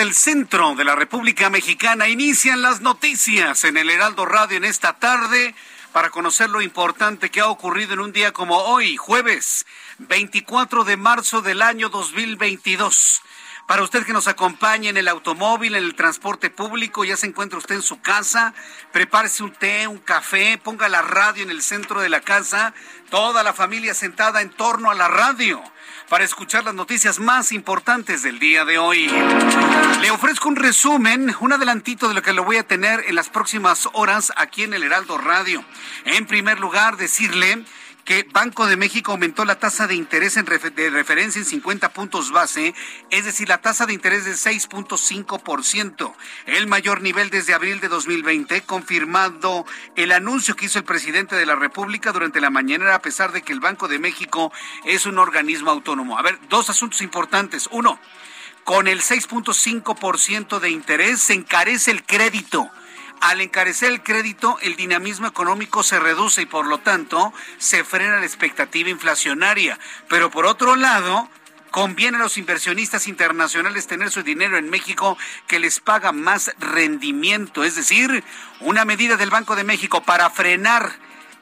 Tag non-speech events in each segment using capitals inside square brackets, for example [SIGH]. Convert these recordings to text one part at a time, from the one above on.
Del centro de la República Mexicana. Inician las noticias en el Heraldo Radio en esta tarde para conocer lo importante que ha ocurrido en un día como hoy, jueves 24 de marzo del año 2022. Para usted que nos acompañe en el automóvil, en el transporte público, ya se encuentra usted en su casa, prepárese un té, un café, ponga la radio en el centro de la casa, toda la familia sentada en torno a la radio para escuchar las noticias más importantes del día de hoy. Le ofrezco un resumen, un adelantito de lo que lo voy a tener en las próximas horas aquí en el Heraldo Radio. En primer lugar, decirle que Banco de México aumentó la tasa de interés en de referencia en 50 puntos base, es decir, la tasa de interés de 6.5%, el mayor nivel desde abril de 2020, confirmando el anuncio que hizo el presidente de la República durante la mañana, a pesar de que el Banco de México es un organismo autónomo. A ver, dos asuntos importantes. Uno, con el 6.5% de interés se encarece el crédito al encarecer el crédito, el dinamismo económico se reduce y por lo tanto se frena la expectativa inflacionaria. Pero por otro lado, conviene a los inversionistas internacionales tener su dinero en México que les paga más rendimiento, es decir, una medida del Banco de México para frenar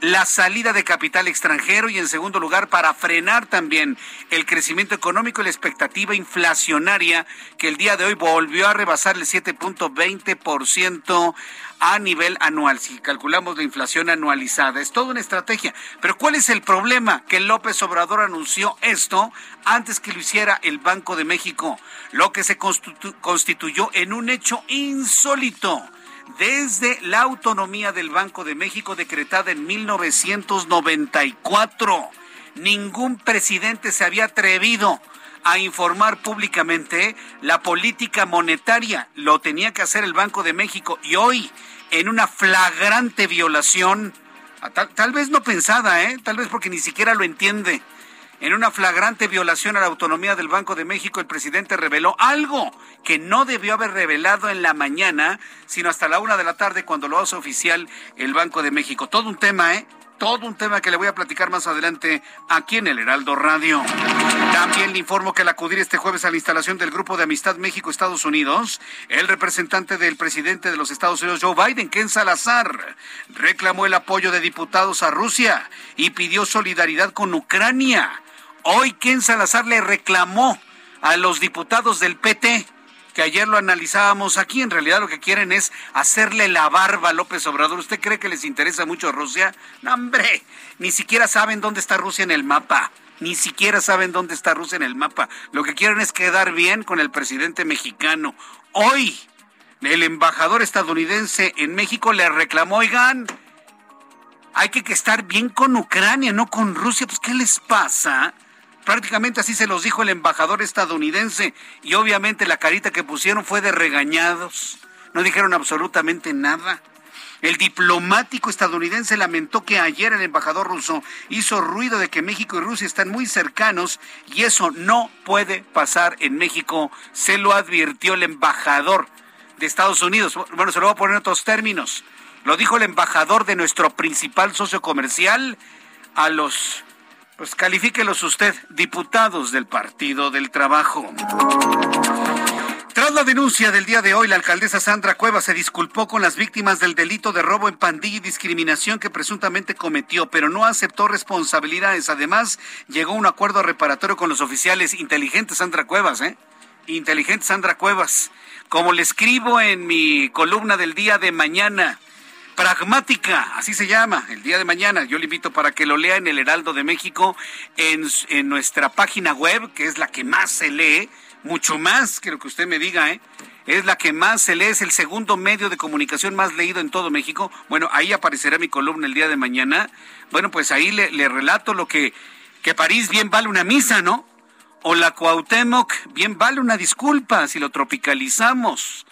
la salida de capital extranjero y en segundo lugar para frenar también el crecimiento económico y la expectativa inflacionaria que el día de hoy volvió a rebasar el 7.20% a nivel anual, si calculamos la inflación anualizada. Es toda una estrategia. Pero ¿cuál es el problema? Que López Obrador anunció esto antes que lo hiciera el Banco de México, lo que se constituyó en un hecho insólito desde la autonomía del Banco de México decretada en 1994. Ningún presidente se había atrevido a informar públicamente la política monetaria. Lo tenía que hacer el Banco de México y hoy, en una flagrante violación, tal, tal vez no pensada, ¿eh? tal vez porque ni siquiera lo entiende en una flagrante violación a la autonomía del Banco de México, el presidente reveló algo que no debió haber revelado en la mañana, sino hasta la una de la tarde cuando lo hace oficial el Banco de México. Todo un tema, ¿eh? Todo un tema que le voy a platicar más adelante aquí en el Heraldo Radio. También le informo que al acudir este jueves a la instalación del Grupo de Amistad México-Estados Unidos, el representante del presidente de los Estados Unidos, Joe Biden, Ken Salazar, reclamó el apoyo de diputados a Rusia y pidió solidaridad con Ucrania. Hoy Ken Salazar le reclamó a los diputados del PT, que ayer lo analizábamos aquí, en realidad lo que quieren es hacerle la barba a López Obrador. ¿Usted cree que les interesa mucho Rusia? No, hombre, ni siquiera saben dónde está Rusia en el mapa. Ni siquiera saben dónde está Rusia en el mapa. Lo que quieren es quedar bien con el presidente mexicano. Hoy, el embajador estadounidense en México le reclamó, oigan, hay que estar bien con Ucrania, no con Rusia. Pues, ¿qué les pasa? Prácticamente así se los dijo el embajador estadounidense y obviamente la carita que pusieron fue de regañados. No dijeron absolutamente nada. El diplomático estadounidense lamentó que ayer el embajador ruso hizo ruido de que México y Rusia están muy cercanos y eso no puede pasar en México, se lo advirtió el embajador de Estados Unidos. Bueno, se lo voy a poner en otros términos. Lo dijo el embajador de nuestro principal socio comercial a los pues califíquelos usted, diputados del Partido del Trabajo. Tras la denuncia del día de hoy, la alcaldesa Sandra Cueva se disculpó con las víctimas del delito de robo en pandilla y discriminación que presuntamente cometió, pero no aceptó responsabilidades. Además, llegó a un acuerdo reparatorio con los oficiales inteligentes Sandra Cuevas, ¿eh? Inteligente Sandra Cuevas. Como le escribo en mi columna del día de mañana, pragmática, así se llama, el día de mañana. Yo le invito para que lo lea en el Heraldo de México, en, nuestra página web, que es la que más se lee mucho más que lo que usted me diga, ¿eh? Es la que más se lee, es el segundo medio de comunicación más leído en todo México. Bueno, ahí aparecerá mi columna el día de mañana. Bueno, pues ahí le, le relato lo que, que París bien vale una misa, ¿no? O la Cuauhtémoc bien vale una disculpa si lo tropicalizamos.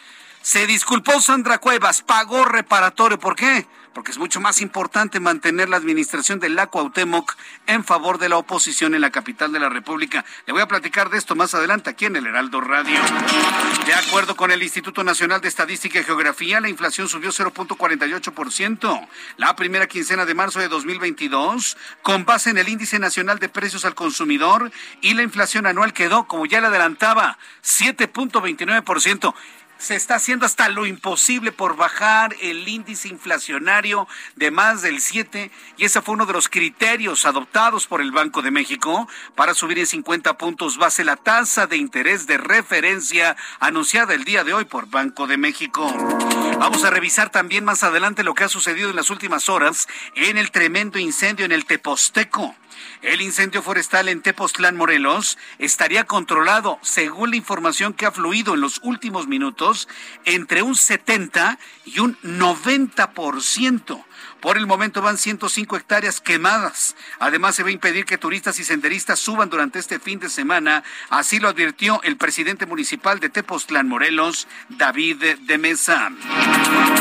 Se disculpó Sandra Cuevas, pagó reparatorio. ¿Por qué? porque es mucho más importante mantener la administración del la Cuauhtémoc en favor de la oposición en la capital de la República. Le voy a platicar de esto más adelante aquí en el Heraldo Radio. De acuerdo con el Instituto Nacional de Estadística y Geografía, la inflación subió 0.48% la primera quincena de marzo de 2022, con base en el Índice Nacional de Precios al Consumidor, y la inflación anual quedó, como ya le adelantaba, 7.29% se está haciendo hasta lo imposible por bajar el índice inflacionario de más del 7 y ese fue uno de los criterios adoptados por el Banco de México para subir en 50 puntos base la tasa de interés de referencia anunciada el día de hoy por Banco de México. Vamos a revisar también más adelante lo que ha sucedido en las últimas horas en el tremendo incendio en el Teposteco. El incendio forestal en Tepoztlán, Morelos, estaría controlado, según la información que ha fluido en los últimos minutos, entre un 70 y un 90%. Por el momento van 105 hectáreas quemadas. Además, se va a impedir que turistas y senderistas suban durante este fin de semana. Así lo advirtió el presidente municipal de Tepoztlán, Morelos, David de Mesa.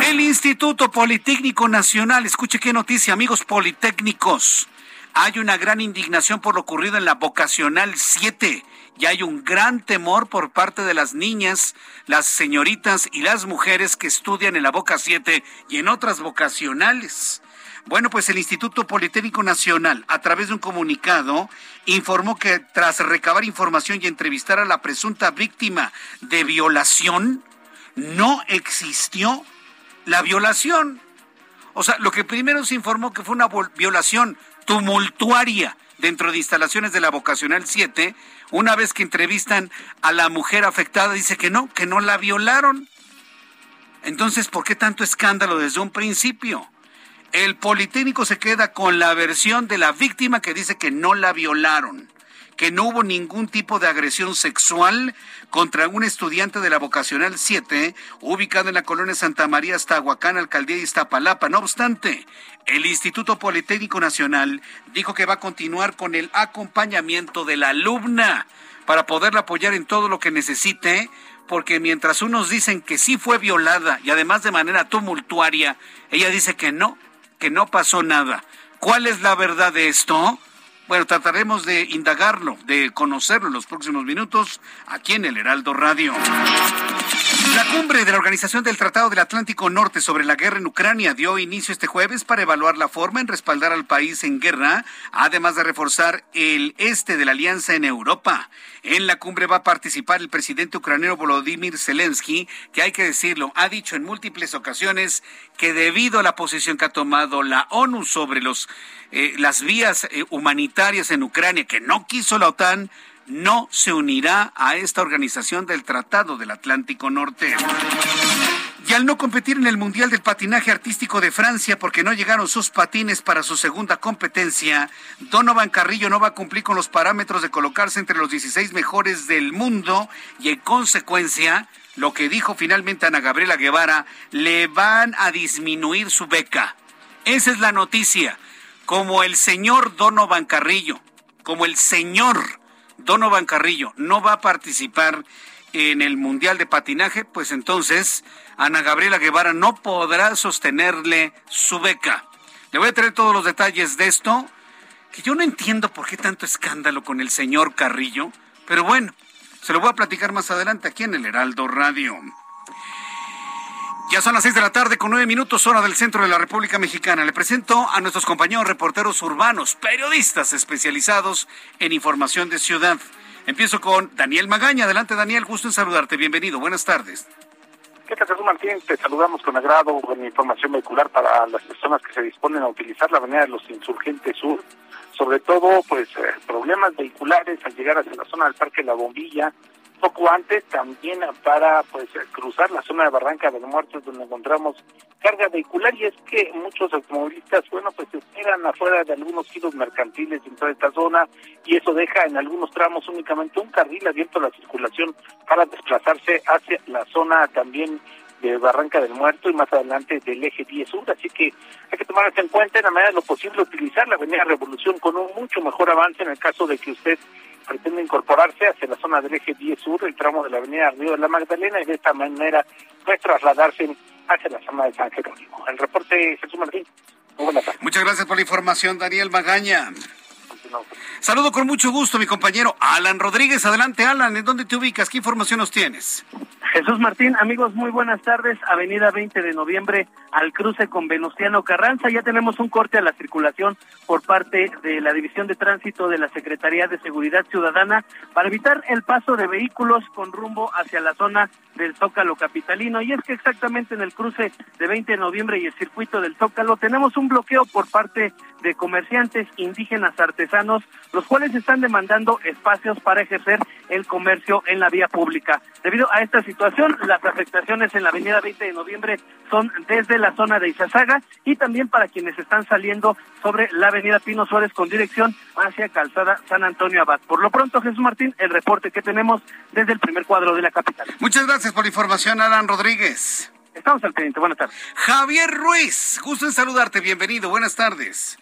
El Instituto Politécnico Nacional, escuche qué noticia, amigos politécnicos hay una gran indignación por lo ocurrido en la vocacional 7 y hay un gran temor por parte de las niñas, las señoritas y las mujeres que estudian en la Boca 7 y en otras vocacionales. Bueno, pues el Instituto Politécnico Nacional, a través de un comunicado, informó que tras recabar información y entrevistar a la presunta víctima de violación, no existió la violación. O sea, lo que primero se informó que fue una violación tumultuaria dentro de instalaciones de la vocacional 7, una vez que entrevistan a la mujer afectada, dice que no, que no la violaron. Entonces, ¿por qué tanto escándalo desde un principio? El Politécnico se queda con la versión de la víctima que dice que no la violaron que no hubo ningún tipo de agresión sexual contra un estudiante de la vocacional 7, ubicado en la colonia Santa María, Aztahuacán, alcaldía de Iztapalapa. No obstante, el Instituto Politécnico Nacional dijo que va a continuar con el acompañamiento de la alumna para poderla apoyar en todo lo que necesite, porque mientras unos dicen que sí fue violada y además de manera tumultuaria, ella dice que no, que no pasó nada. ¿Cuál es la verdad de esto? Bueno, trataremos de indagarlo, de conocerlo en los próximos minutos aquí en el Heraldo Radio. La cumbre de la Organización del Tratado del Atlántico Norte sobre la guerra en Ucrania dio inicio este jueves para evaluar la forma en respaldar al país en guerra, además de reforzar el este de la alianza en Europa. En la cumbre va a participar el presidente ucraniano Volodymyr Zelensky, que hay que decirlo, ha dicho en múltiples ocasiones que debido a la posición que ha tomado la ONU sobre los, eh, las vías eh, humanitarias en Ucrania, que no quiso la OTAN, no se unirá a esta organización del Tratado del Atlántico Norte. Y al no competir en el Mundial del Patinaje Artístico de Francia porque no llegaron sus patines para su segunda competencia, Donovan Carrillo no va a cumplir con los parámetros de colocarse entre los 16 mejores del mundo y en consecuencia, lo que dijo finalmente Ana Gabriela Guevara, le van a disminuir su beca. Esa es la noticia. Como el señor Donovan Carrillo, como el señor Donovan Carrillo no va a participar en el Mundial de Patinaje, pues entonces Ana Gabriela Guevara no podrá sostenerle su beca. Le voy a traer todos los detalles de esto, que yo no entiendo por qué tanto escándalo con el señor Carrillo, pero bueno, se lo voy a platicar más adelante aquí en el Heraldo Radio. Ya son las seis de la tarde con nueve minutos hora del centro de la República Mexicana. Le presento a nuestros compañeros reporteros urbanos, periodistas especializados en información de ciudad. Empiezo con Daniel Magaña. Adelante, Daniel, gusto en saludarte. Bienvenido. Buenas tardes. ¿Qué tal, Jesús Martín? Te saludamos con agrado con información vehicular para las personas que se disponen a utilizar la avenida de los Insurgentes Sur. Sobre todo, pues, eh, problemas vehiculares al llegar hacia la zona del Parque La Bombilla, poco antes también para pues cruzar la zona de Barranca de los donde encontramos carga vehicular y es que muchos automovilistas bueno pues esperan afuera de algunos giros mercantiles dentro de esta zona y eso deja en algunos tramos únicamente un carril abierto a la circulación para desplazarse hacia la zona también de Barranca del Muerto y más adelante del eje 10 sur, así que hay que tomar en cuenta en la medida de lo posible utilizar la avenida Revolución con un mucho mejor avance en el caso de que usted pretende incorporarse hacia la zona del eje 10 sur, el tramo de la avenida Río de la Magdalena, y de esta manera puede trasladarse hacia la zona de San Jerónimo. El reporte Jesús Martín. Muchas gracias por la información, Daniel Magaña. Saludo con mucho gusto mi compañero Alan Rodríguez. Adelante, Alan, ¿en dónde te ubicas? ¿Qué información nos tienes? Jesús Martín, amigos, muy buenas tardes. Avenida 20 de noviembre al cruce con Venustiano Carranza. Ya tenemos un corte a la circulación por parte de la División de Tránsito de la Secretaría de Seguridad Ciudadana para evitar el paso de vehículos con rumbo hacia la zona del Zócalo Capitalino. Y es que exactamente en el cruce de 20 de noviembre y el circuito del Zócalo tenemos un bloqueo por parte de comerciantes indígenas artesanos, los cuales están demandando espacios para ejercer el comercio en la vía pública. Debido a esta situación, las afectaciones en la avenida 20 de noviembre son desde la zona de Izazaga y también para quienes están saliendo sobre la avenida Pino Suárez con dirección hacia Calzada San Antonio Abad. Por lo pronto, Jesús Martín, el reporte que tenemos desde el primer cuadro de la capital. Muchas gracias por la información, Alan Rodríguez. Estamos al pendiente. Buenas tardes. Javier Ruiz, gusto en saludarte. Bienvenido. Buenas tardes.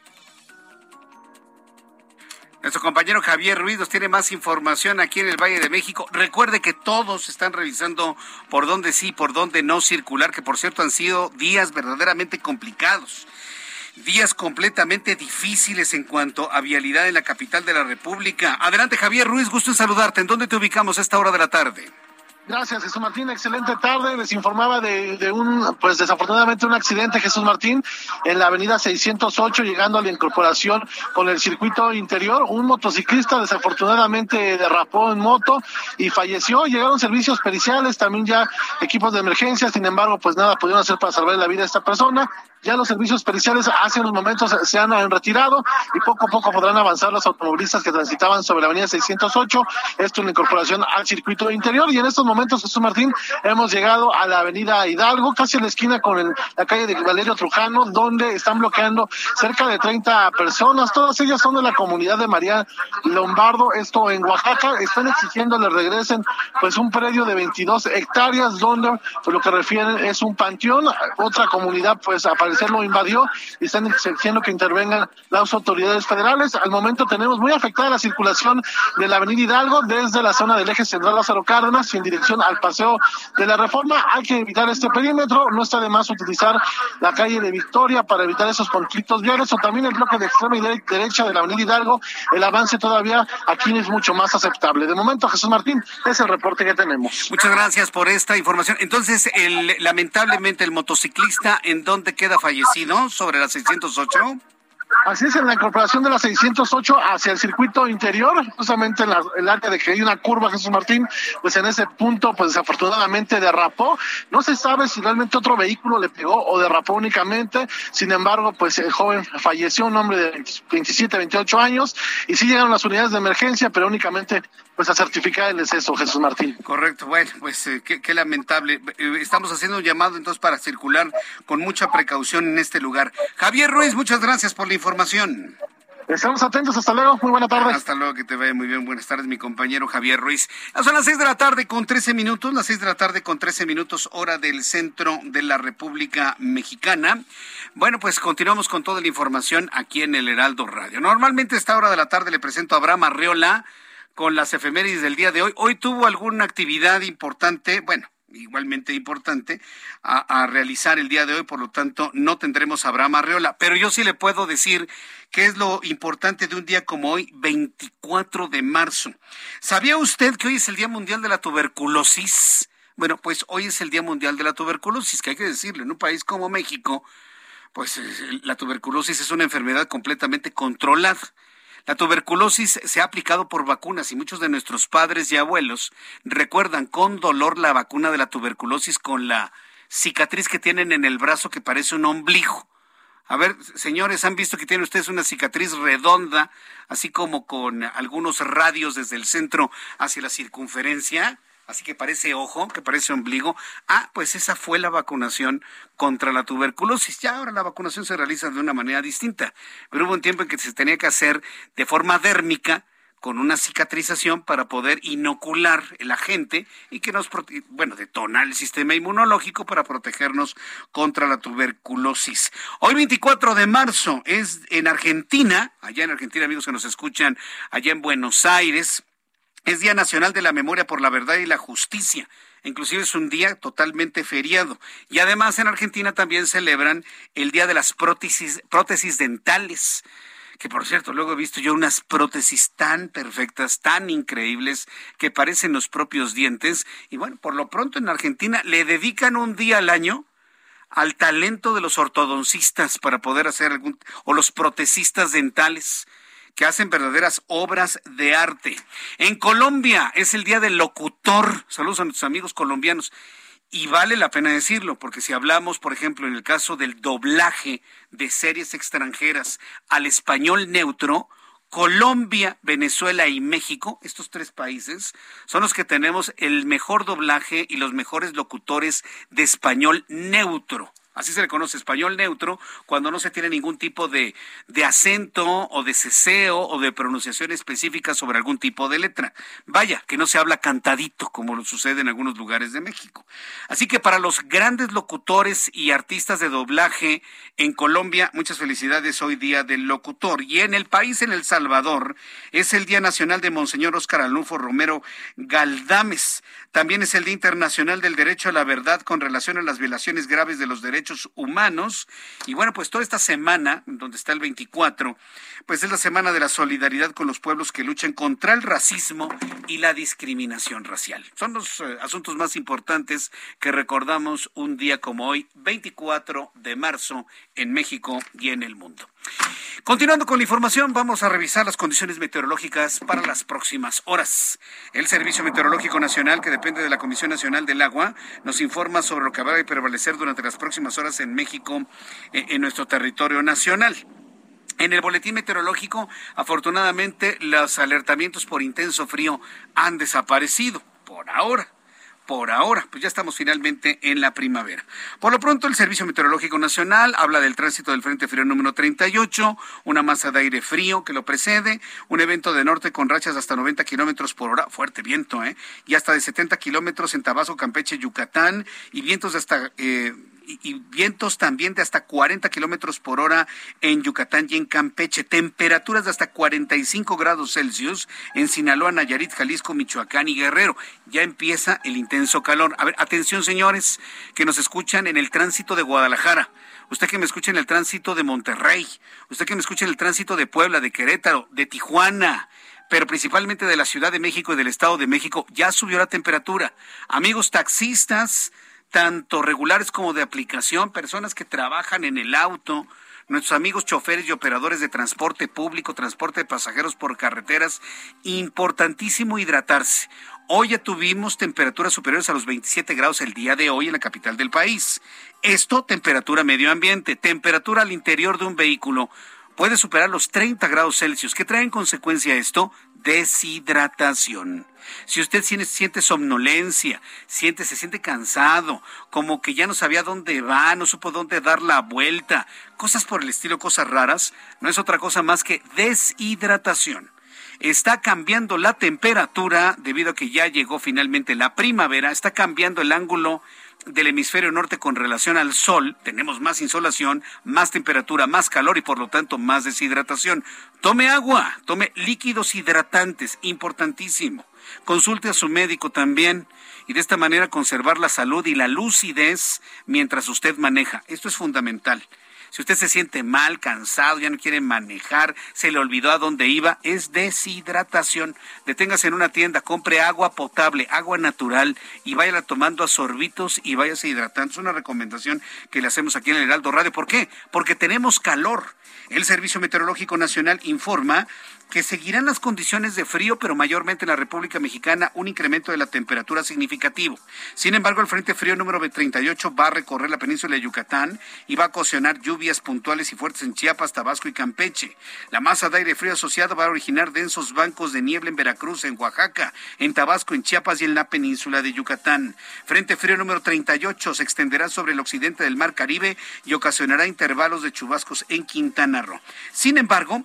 Nuestro compañero Javier Ruiz nos tiene más información aquí en el Valle de México. Recuerde que todos están revisando por dónde sí, por dónde no circular, que por cierto han sido días verdaderamente complicados. Días completamente difíciles en cuanto a vialidad en la capital de la República. Adelante, Javier Ruiz, gusto en saludarte. ¿En dónde te ubicamos a esta hora de la tarde? Gracias, Jesús Martín. Excelente tarde. Les informaba de, de, un, pues desafortunadamente un accidente, Jesús Martín, en la avenida 608, llegando a la incorporación con el circuito interior. Un motociclista desafortunadamente derrapó en moto y falleció. Llegaron servicios periciales, también ya equipos de emergencia. Sin embargo, pues nada pudieron hacer para salvar la vida de esta persona. Ya los servicios periciales hace unos momentos se han retirado y poco a poco podrán avanzar los automovilistas que transitaban sobre la avenida 608. Esto en incorporación al circuito interior. Y en estos momentos, Jesús Martín, hemos llegado a la avenida Hidalgo, casi en la esquina con la calle de Valerio Trujano, donde están bloqueando cerca de 30 personas. Todas ellas son de la comunidad de María Lombardo, esto en Oaxaca. Están exigiendo le regresen pues un predio de 22 hectáreas, donde pues, lo que refieren es un panteón. Otra comunidad pues aparece lo invadió y están exigiendo que intervengan las autoridades federales. Al momento tenemos muy afectada la circulación de la avenida Hidalgo desde la zona del eje central Lázaro Cárdenas y en dirección al paseo de la reforma. Hay que evitar este perímetro, no está de más utilizar la calle de Victoria para evitar esos conflictos viales o también el bloque de extrema y derecha de la avenida Hidalgo. El avance todavía aquí es mucho más aceptable. De momento, Jesús Martín, es el reporte que tenemos. Muchas gracias por esta información. Entonces, el, lamentablemente, el motociclista, ¿en dónde queda fallecido sobre la 608? Así es, en la incorporación de la 608 hacia el circuito interior, justamente en la, el área de que hay una curva, Jesús Martín, pues en ese punto, pues desafortunadamente derrapó. No se sabe si realmente otro vehículo le pegó o derrapó únicamente. Sin embargo, pues el joven falleció, un hombre de 27, 28 años, y sí llegaron las unidades de emergencia, pero únicamente pues a certificar el exceso, Jesús Martín. Correcto, bueno, pues eh, qué, qué, lamentable. Eh, estamos haciendo un llamado entonces para circular con mucha precaución en este lugar. Javier Ruiz, muchas gracias por la información. Estamos atentos, hasta luego, muy buena tarde. Hasta luego, que te vaya muy bien. Buenas tardes, mi compañero Javier Ruiz. Son las seis de la tarde con trece minutos, las seis de la tarde con trece minutos, hora del centro de la República Mexicana. Bueno, pues continuamos con toda la información aquí en el Heraldo Radio. Normalmente a esta hora de la tarde le presento a Abraham Arreola con las efemérides del día de hoy. Hoy tuvo alguna actividad importante, bueno, igualmente importante, a, realizar el día de hoy, por lo tanto no tendremos a Abraham Arreola, pero yo sí le puedo decir qué es lo importante de un día como hoy, 24 de marzo. ¿Sabía usted que hoy es el Día Mundial de la Tuberculosis? Bueno, pues hoy es el Día Mundial de la Tuberculosis, que hay que decirlo, en un país como México, pues la tuberculosis es una enfermedad completamente controlada. La tuberculosis se ha aplicado por vacunas y muchos de nuestros padres y abuelos recuerdan con dolor la vacuna de la tuberculosis con la cicatriz que tienen en el brazo que parece un ombligo. A ver, señores, ¿han visto que tiene ustedes una cicatriz redonda, así como con algunos radios desde el centro hacia la circunferencia? Así que parece ojo, que parece ombligo. Ah, pues esa fue la vacunación contra la tuberculosis. Ya ahora la vacunación se realiza de una manera distinta, pero hubo un tiempo en que se tenía que hacer de forma dérmica con una cicatrización para poder inocular el agente y que nos, bueno, detonar el sistema inmunológico para protegernos contra la tuberculosis. Hoy 24 de marzo es en Argentina, allá en Argentina amigos que nos escuchan, allá en Buenos Aires, es Día Nacional de la Memoria por la Verdad y la Justicia. Inclusive es un día totalmente feriado. Y además en Argentina también celebran el Día de las prótesis, prótesis dentales que por cierto, luego he visto yo unas prótesis tan perfectas, tan increíbles, que parecen los propios dientes. Y bueno, por lo pronto en Argentina le dedican un día al año al talento de los ortodoncistas para poder hacer algún, o los protesistas dentales que hacen verdaderas obras de arte. En Colombia es el Día del Locutor. Saludos a nuestros amigos colombianos. Y vale la pena decirlo, porque si hablamos, por ejemplo, en el caso del doblaje de series extranjeras al español neutro, Colombia, Venezuela y México, estos tres países, son los que tenemos el mejor doblaje y los mejores locutores de español neutro. Así se le conoce español neutro cuando no se tiene ningún tipo de, de, acento o de ceseo o de pronunciación específica sobre algún tipo de letra. Vaya, que no se habla cantadito como lo sucede en algunos lugares de México. Así que para los grandes locutores y artistas de doblaje en Colombia, muchas felicidades hoy día del locutor. Y en el país, en El Salvador, es el Día Nacional de Monseñor Oscar Alunfo Romero Galdames. También es el Día Internacional del Derecho a la Verdad con relación a las violaciones graves de los derechos humanos. Y bueno, pues toda esta semana, donde está el 24, pues es la semana de la solidaridad con los pueblos que luchan contra el racismo y la discriminación racial. Son los eh, asuntos más importantes que recordamos un día como hoy, 24 de marzo, en México y en el mundo. Continuando con la información, vamos a revisar las condiciones meteorológicas para las próximas horas. El Servicio Meteorológico Nacional, que depende de la Comisión Nacional del Agua, nos informa sobre lo que va a prevalecer durante las próximas horas en México, eh, en nuestro territorio nacional. En el boletín meteorológico, afortunadamente, los alertamientos por intenso frío han desaparecido por ahora por ahora, pues ya estamos finalmente en la primavera. Por lo pronto, el Servicio Meteorológico Nacional habla del tránsito del Frente Frío número 38, una masa de aire frío que lo precede, un evento de norte con rachas hasta 90 kilómetros por hora, fuerte viento, ¿eh? Y hasta de 70 kilómetros en Tabasco, Campeche, Yucatán, y vientos de hasta. Eh, y, vientos también de hasta 40 kilómetros por hora en Yucatán y en Campeche. Temperaturas de hasta 45 grados Celsius en Sinaloa, Nayarit, Jalisco, Michoacán y Guerrero. Ya empieza el intenso calor. A ver, atención señores que nos escuchan en el tránsito de Guadalajara. Usted que me escucha en el tránsito de Monterrey. Usted que me escucha en el tránsito de Puebla, de Querétaro, de Tijuana pero principalmente de la Ciudad de México y del Estado de México, ya subió la temperatura. Amigos taxistas, tanto regulares como de aplicación, personas que trabajan en el auto, nuestros amigos choferes y operadores de transporte público, transporte de pasajeros por carreteras, importantísimo hidratarse. Hoy ya tuvimos temperaturas superiores a los 27 grados el día de hoy en la capital del país. Esto, temperatura medio ambiente, temperatura al interior de un vehículo puede superar los 30 grados Celsius. ¿Qué trae en consecuencia esto? Deshidratación. Si usted siente somnolencia, siente, se siente cansado, como que ya no sabía dónde va, no supo dónde dar la vuelta, cosas por el estilo, cosas raras, no es otra cosa más que deshidratación. Está cambiando la temperatura debido a que ya llegó finalmente la primavera, está cambiando el ángulo del hemisferio norte con relación al sol, tenemos más insolación, más temperatura, más calor y por lo tanto más deshidratación. Tome agua, tome líquidos hidratantes, importantísimo. Consulte a su médico también y de esta manera conservar la salud y la lucidez mientras usted maneja. Esto es fundamental. Si usted se siente mal, cansado, ya no quiere manejar, se le olvidó a dónde iba, es deshidratación. Deténgase en una tienda, compre agua potable, agua natural y váyala tomando a sorbitos y váyase hidratando. Es una recomendación que le hacemos aquí en el Heraldo Radio. ¿Por qué? Porque tenemos calor. El Servicio Meteorológico Nacional informa que seguirán las condiciones de frío, pero mayormente en la República Mexicana un incremento de la temperatura significativo. Sin embargo, el Frente Frío número 38 va a recorrer la península de Yucatán y va a ocasionar lluvias puntuales y fuertes en Chiapas, Tabasco y Campeche. La masa de aire frío asociado va a originar densos bancos de niebla en Veracruz, en Oaxaca, en Tabasco, en Chiapas y en la península de Yucatán. Frente Frío número 38 se extenderá sobre el occidente del Mar Caribe y ocasionará intervalos de chubascos en Quintana Roo. Sin embargo,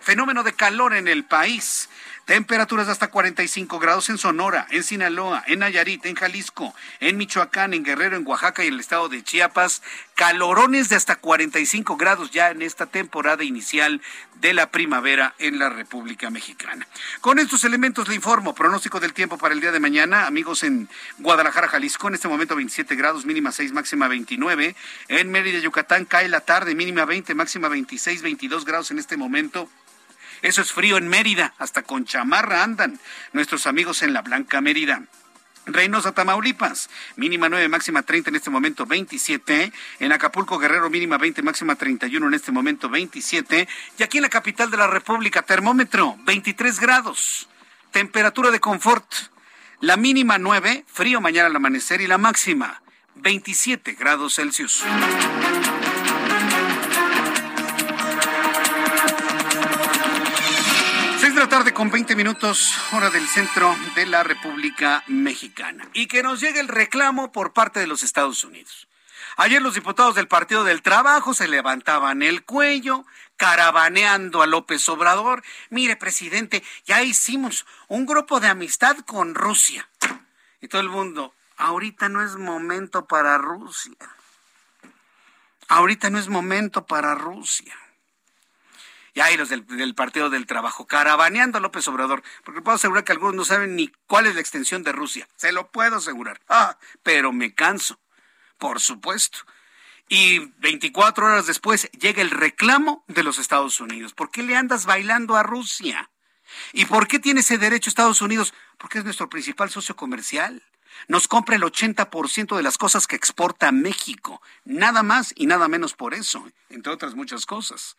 Fenómeno de calor en el país. Temperaturas de hasta 45 grados en Sonora, en Sinaloa, en Nayarit, en Jalisco, en Michoacán, en Guerrero, en Oaxaca y en el estado de Chiapas. Calorones de hasta 45 grados ya en esta temporada inicial de la primavera en la República Mexicana. Con estos elementos le informo, pronóstico del tiempo para el día de mañana, amigos en Guadalajara, Jalisco, en este momento 27 grados, mínima 6, máxima 29. En Mérida, Yucatán, cae la tarde, mínima 20, máxima 26, 22 grados en este momento. Eso es frío en Mérida, hasta con chamarra andan nuestros amigos en la Blanca Mérida. Reynosa, Tamaulipas, mínima 9, máxima 30, en este momento 27. En Acapulco, Guerrero, mínima 20, máxima 31, en este momento 27. Y aquí en la capital de la República, termómetro 23 grados. Temperatura de confort. La mínima 9, frío mañana al amanecer y la máxima 27 grados Celsius. Tarde con 20 minutos, hora del centro de la República Mexicana. Y que nos llegue el reclamo por parte de los Estados Unidos. Ayer los diputados del Partido del Trabajo se levantaban el cuello, caravaneando a López Obrador. Mire, presidente, ya hicimos un grupo de amistad con Rusia. Y todo el mundo, ahorita no es momento para Rusia. Ahorita no es momento para Rusia. Y ahí los del, Partido del Trabajo, caravaneando a López Obrador, porque puedo asegurar que algunos no saben ni cuál es la extensión de Rusia. Se lo puedo asegurar. Ah, pero me canso, por supuesto. Y 24 horas después llega el reclamo de los Estados Unidos. ¿Por qué le andas bailando a Rusia? ¿Y por qué tiene ese derecho Estados Unidos? Porque es nuestro principal socio comercial. Nos compra el 80% de las cosas que exporta México. Nada más y nada menos por eso, entre otras muchas cosas.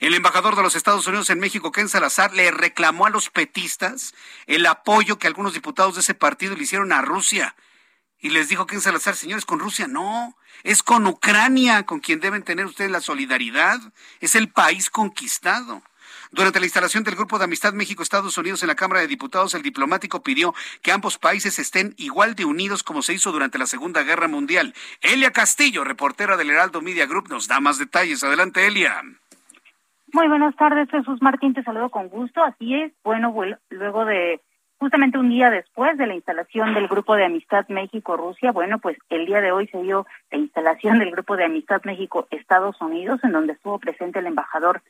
El embajador de los Estados Unidos en México, Ken Salazar, le reclamó a los petistas el apoyo que algunos diputados de ese partido le hicieron a Rusia. Y les dijo Ken Salazar, señores, con Rusia no, es con Ucrania con quien deben tener ustedes la solidaridad. Es el país conquistado. Durante la instalación del Grupo de Amistad México-Estados Unidos en la Cámara de Diputados, el diplomático pidió que ambos países estén igual de unidos como se hizo durante la Segunda Guerra Mundial. Elia Castillo, reportera del Heraldo Media Group, nos da más detalles. Adelante, Elia. Muy buenas tardes, Jesús Martín, te saludo con gusto. Así es, bueno, luego de justamente un día después de la instalación del Grupo de Amistad México-Rusia, bueno, pues el día de hoy se dio la instalación del Grupo de Amistad México-Estados Unidos, en donde estuvo presente el embajador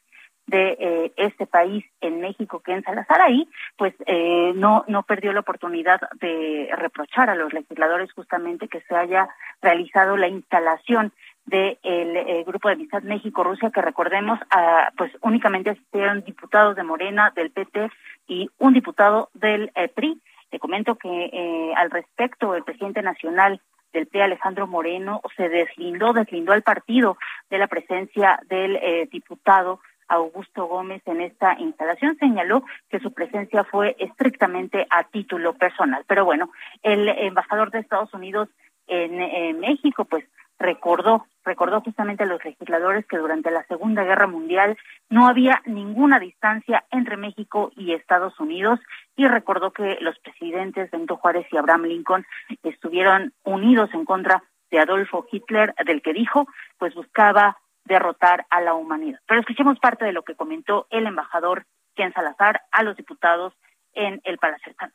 de eh, este país en México, Ken Salazar, ahí, pues eh, no, no perdió la oportunidad de reprochar a los legisladores justamente que se haya realizado la instalación del de eh, Grupo de Amistad México-Rusia, que recordemos, ah, pues únicamente asistieron diputados de Morena, del PT y un diputado del eh, PRI. Te comento que al respecto, el presidente nacional del PRI, Alejandro Moreno, se deslindó, deslindó al partido de la presencia del diputado Augusto Gómez en esta instalación señaló que su presencia fue estrictamente a título personal. Pero bueno, el embajador de Estados Unidos en México, pues recordó, recordó justamente a los legisladores que durante la Segunda Guerra Mundial no había ninguna distancia entre México y Estados Unidos y recordó que los presidentes Benito Juárez y Abraham Lincoln estuvieron unidos en contra de Adolfo Hitler, del que dijo, pues buscaba derrotar a la humanidad. Pero escuchemos parte de lo que comentó el embajador Ken Salazar a los diputados en el Palacio de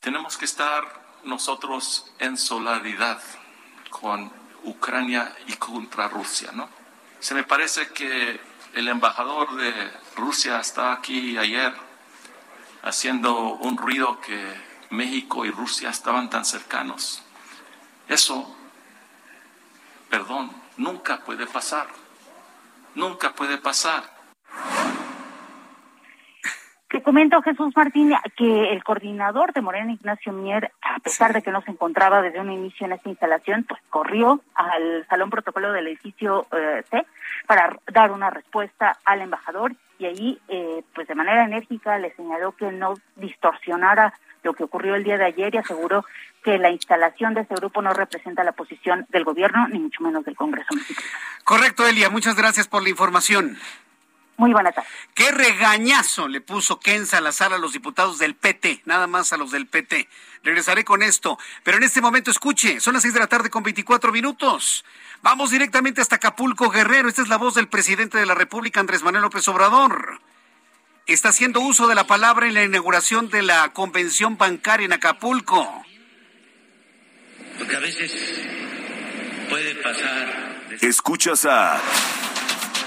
Tenemos que estar nosotros en solidaridad con Ucrania y contra Rusia, ¿no? Se me parece que el embajador de Rusia estaba aquí ayer haciendo un ruido que México y Rusia estaban tan cercanos. Eso, perdón, nunca puede pasar. Nunca puede pasar. Te comento, Jesús Martín, que el coordinador de Morena, Ignacio Mier, a pesar de que no se encontraba desde un inicio en esta instalación, pues corrió al salón protocolo del edificio eh, C para dar una respuesta al embajador y allí, eh, pues de manera enérgica, le señaló que no distorsionara lo que ocurrió el día de ayer y aseguró que la instalación de ese grupo no representa la posición del gobierno ni mucho menos del Congreso mexicano. Correcto, Elia. Muchas gracias por la información. Muy buena tarde. ¿Qué regañazo le puso Ken Salazar a los diputados del PT? Nada más a los del PT. Regresaré con esto. Pero en este momento escuche, son las seis de la tarde con 24 minutos. Vamos directamente hasta Acapulco, Guerrero. Esta es la voz del presidente de la República, Andrés Manuel López Obrador. Está haciendo uso de la palabra en la inauguración de la convención bancaria en Acapulco. Porque a veces puede pasar. Escuchas a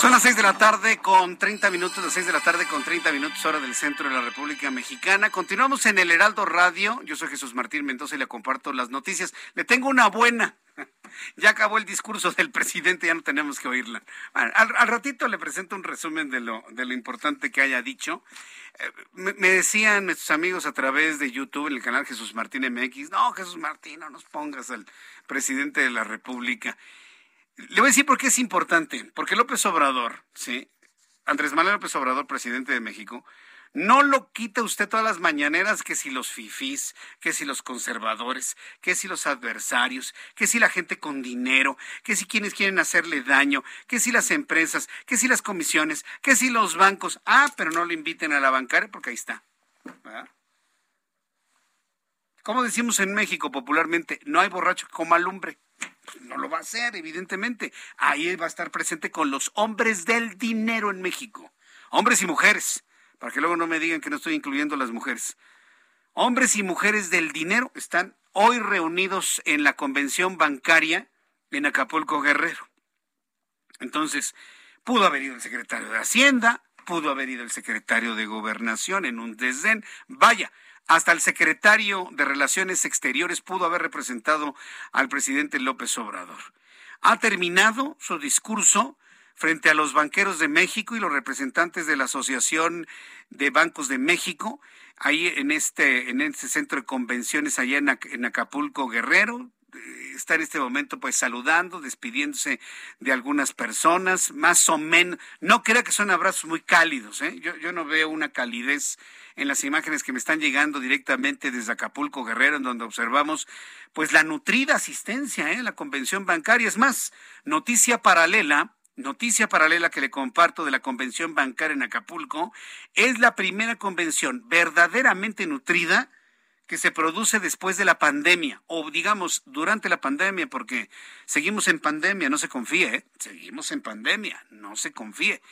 Son las seis de la tarde con 30 minutos, las seis de la tarde con 30 minutos hora del centro de la República Mexicana. Continuamos en el Heraldo Radio. Yo soy Jesús Martín Mendoza y le comparto las noticias. Le tengo una buena. [LAUGHS] Ya acabó el discurso del presidente, ya no tenemos que oírla. Al, ratito le presento un resumen de lo, de lo importante que haya dicho. Eh, me, decían nuestros amigos a través de YouTube en el canal Jesús Martín MX, no, Jesús Martín, no nos pongas al presidente de la República. Le voy a decir por qué es importante. Porque López Obrador, ¿sí? Andrés Manuel López Obrador, presidente de México, no lo quita usted todas las mañaneras que si los fifís, que si los conservadores, que si los adversarios, que si la gente con dinero, que si quienes quieren hacerle daño, que si las empresas, que si las comisiones, que si los bancos. Ah, pero no lo inviten a la bancaria porque ahí está. ¿verdad? Como decimos en México popularmente, no hay borracho que coma no lo va a hacer, evidentemente. Ahí va a estar presente con los hombres del dinero en México. Hombres y mujeres, para que luego no me digan que no estoy incluyendo a las mujeres. Hombres y mujeres del dinero están hoy reunidos en la convención bancaria en Acapulco Guerrero. Entonces, pudo haber ido el secretario de Hacienda, pudo haber ido el secretario de Gobernación en un desdén. Vaya, hasta el secretario de Relaciones Exteriores pudo haber representado al presidente López Obrador. Ha terminado su discurso frente a los banqueros de México y los representantes de la Asociación de Bancos de México, ahí en este, en este centro de convenciones allá en, Acapulco, Guerrero, está en este momento pues saludando, despidiéndose de algunas personas, más o menos, no crea que son abrazos muy cálidos, ¿eh? yo, yo no veo una calidez en las imágenes que me están llegando directamente desde Acapulco Guerrero, en donde observamos pues la nutrida asistencia en ¿eh? la convención bancaria. Es más, noticia paralela, noticia paralela que le comparto de la convención bancaria en Acapulco, es la primera convención verdaderamente nutrida que se produce después de la pandemia, o digamos durante la pandemia, porque seguimos en pandemia, no se confíe, ¿eh? seguimos en pandemia, no se confíe.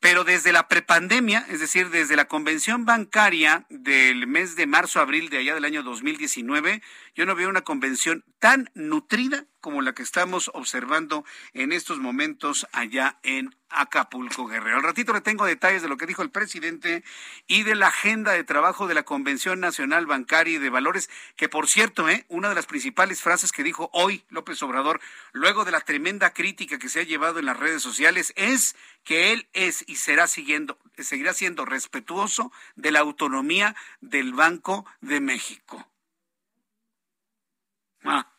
Pero desde la prepandemia, es decir, desde la convención bancaria del mes de marzo-abril de allá del año 2019, yo no veo una convención tan nutrida como la que estamos observando en estos momentos allá en Acapulco Guerrero. Al ratito le tengo detalles de lo que dijo el presidente y de la agenda de trabajo de la Convención Nacional Bancaria y de Valores, que por cierto, ¿eh? una de las principales frases que dijo hoy López Obrador, luego de la tremenda crítica que se ha llevado en las redes sociales, es que él es y será siguiendo, seguirá siendo respetuoso de la autonomía del Banco de México. Ah.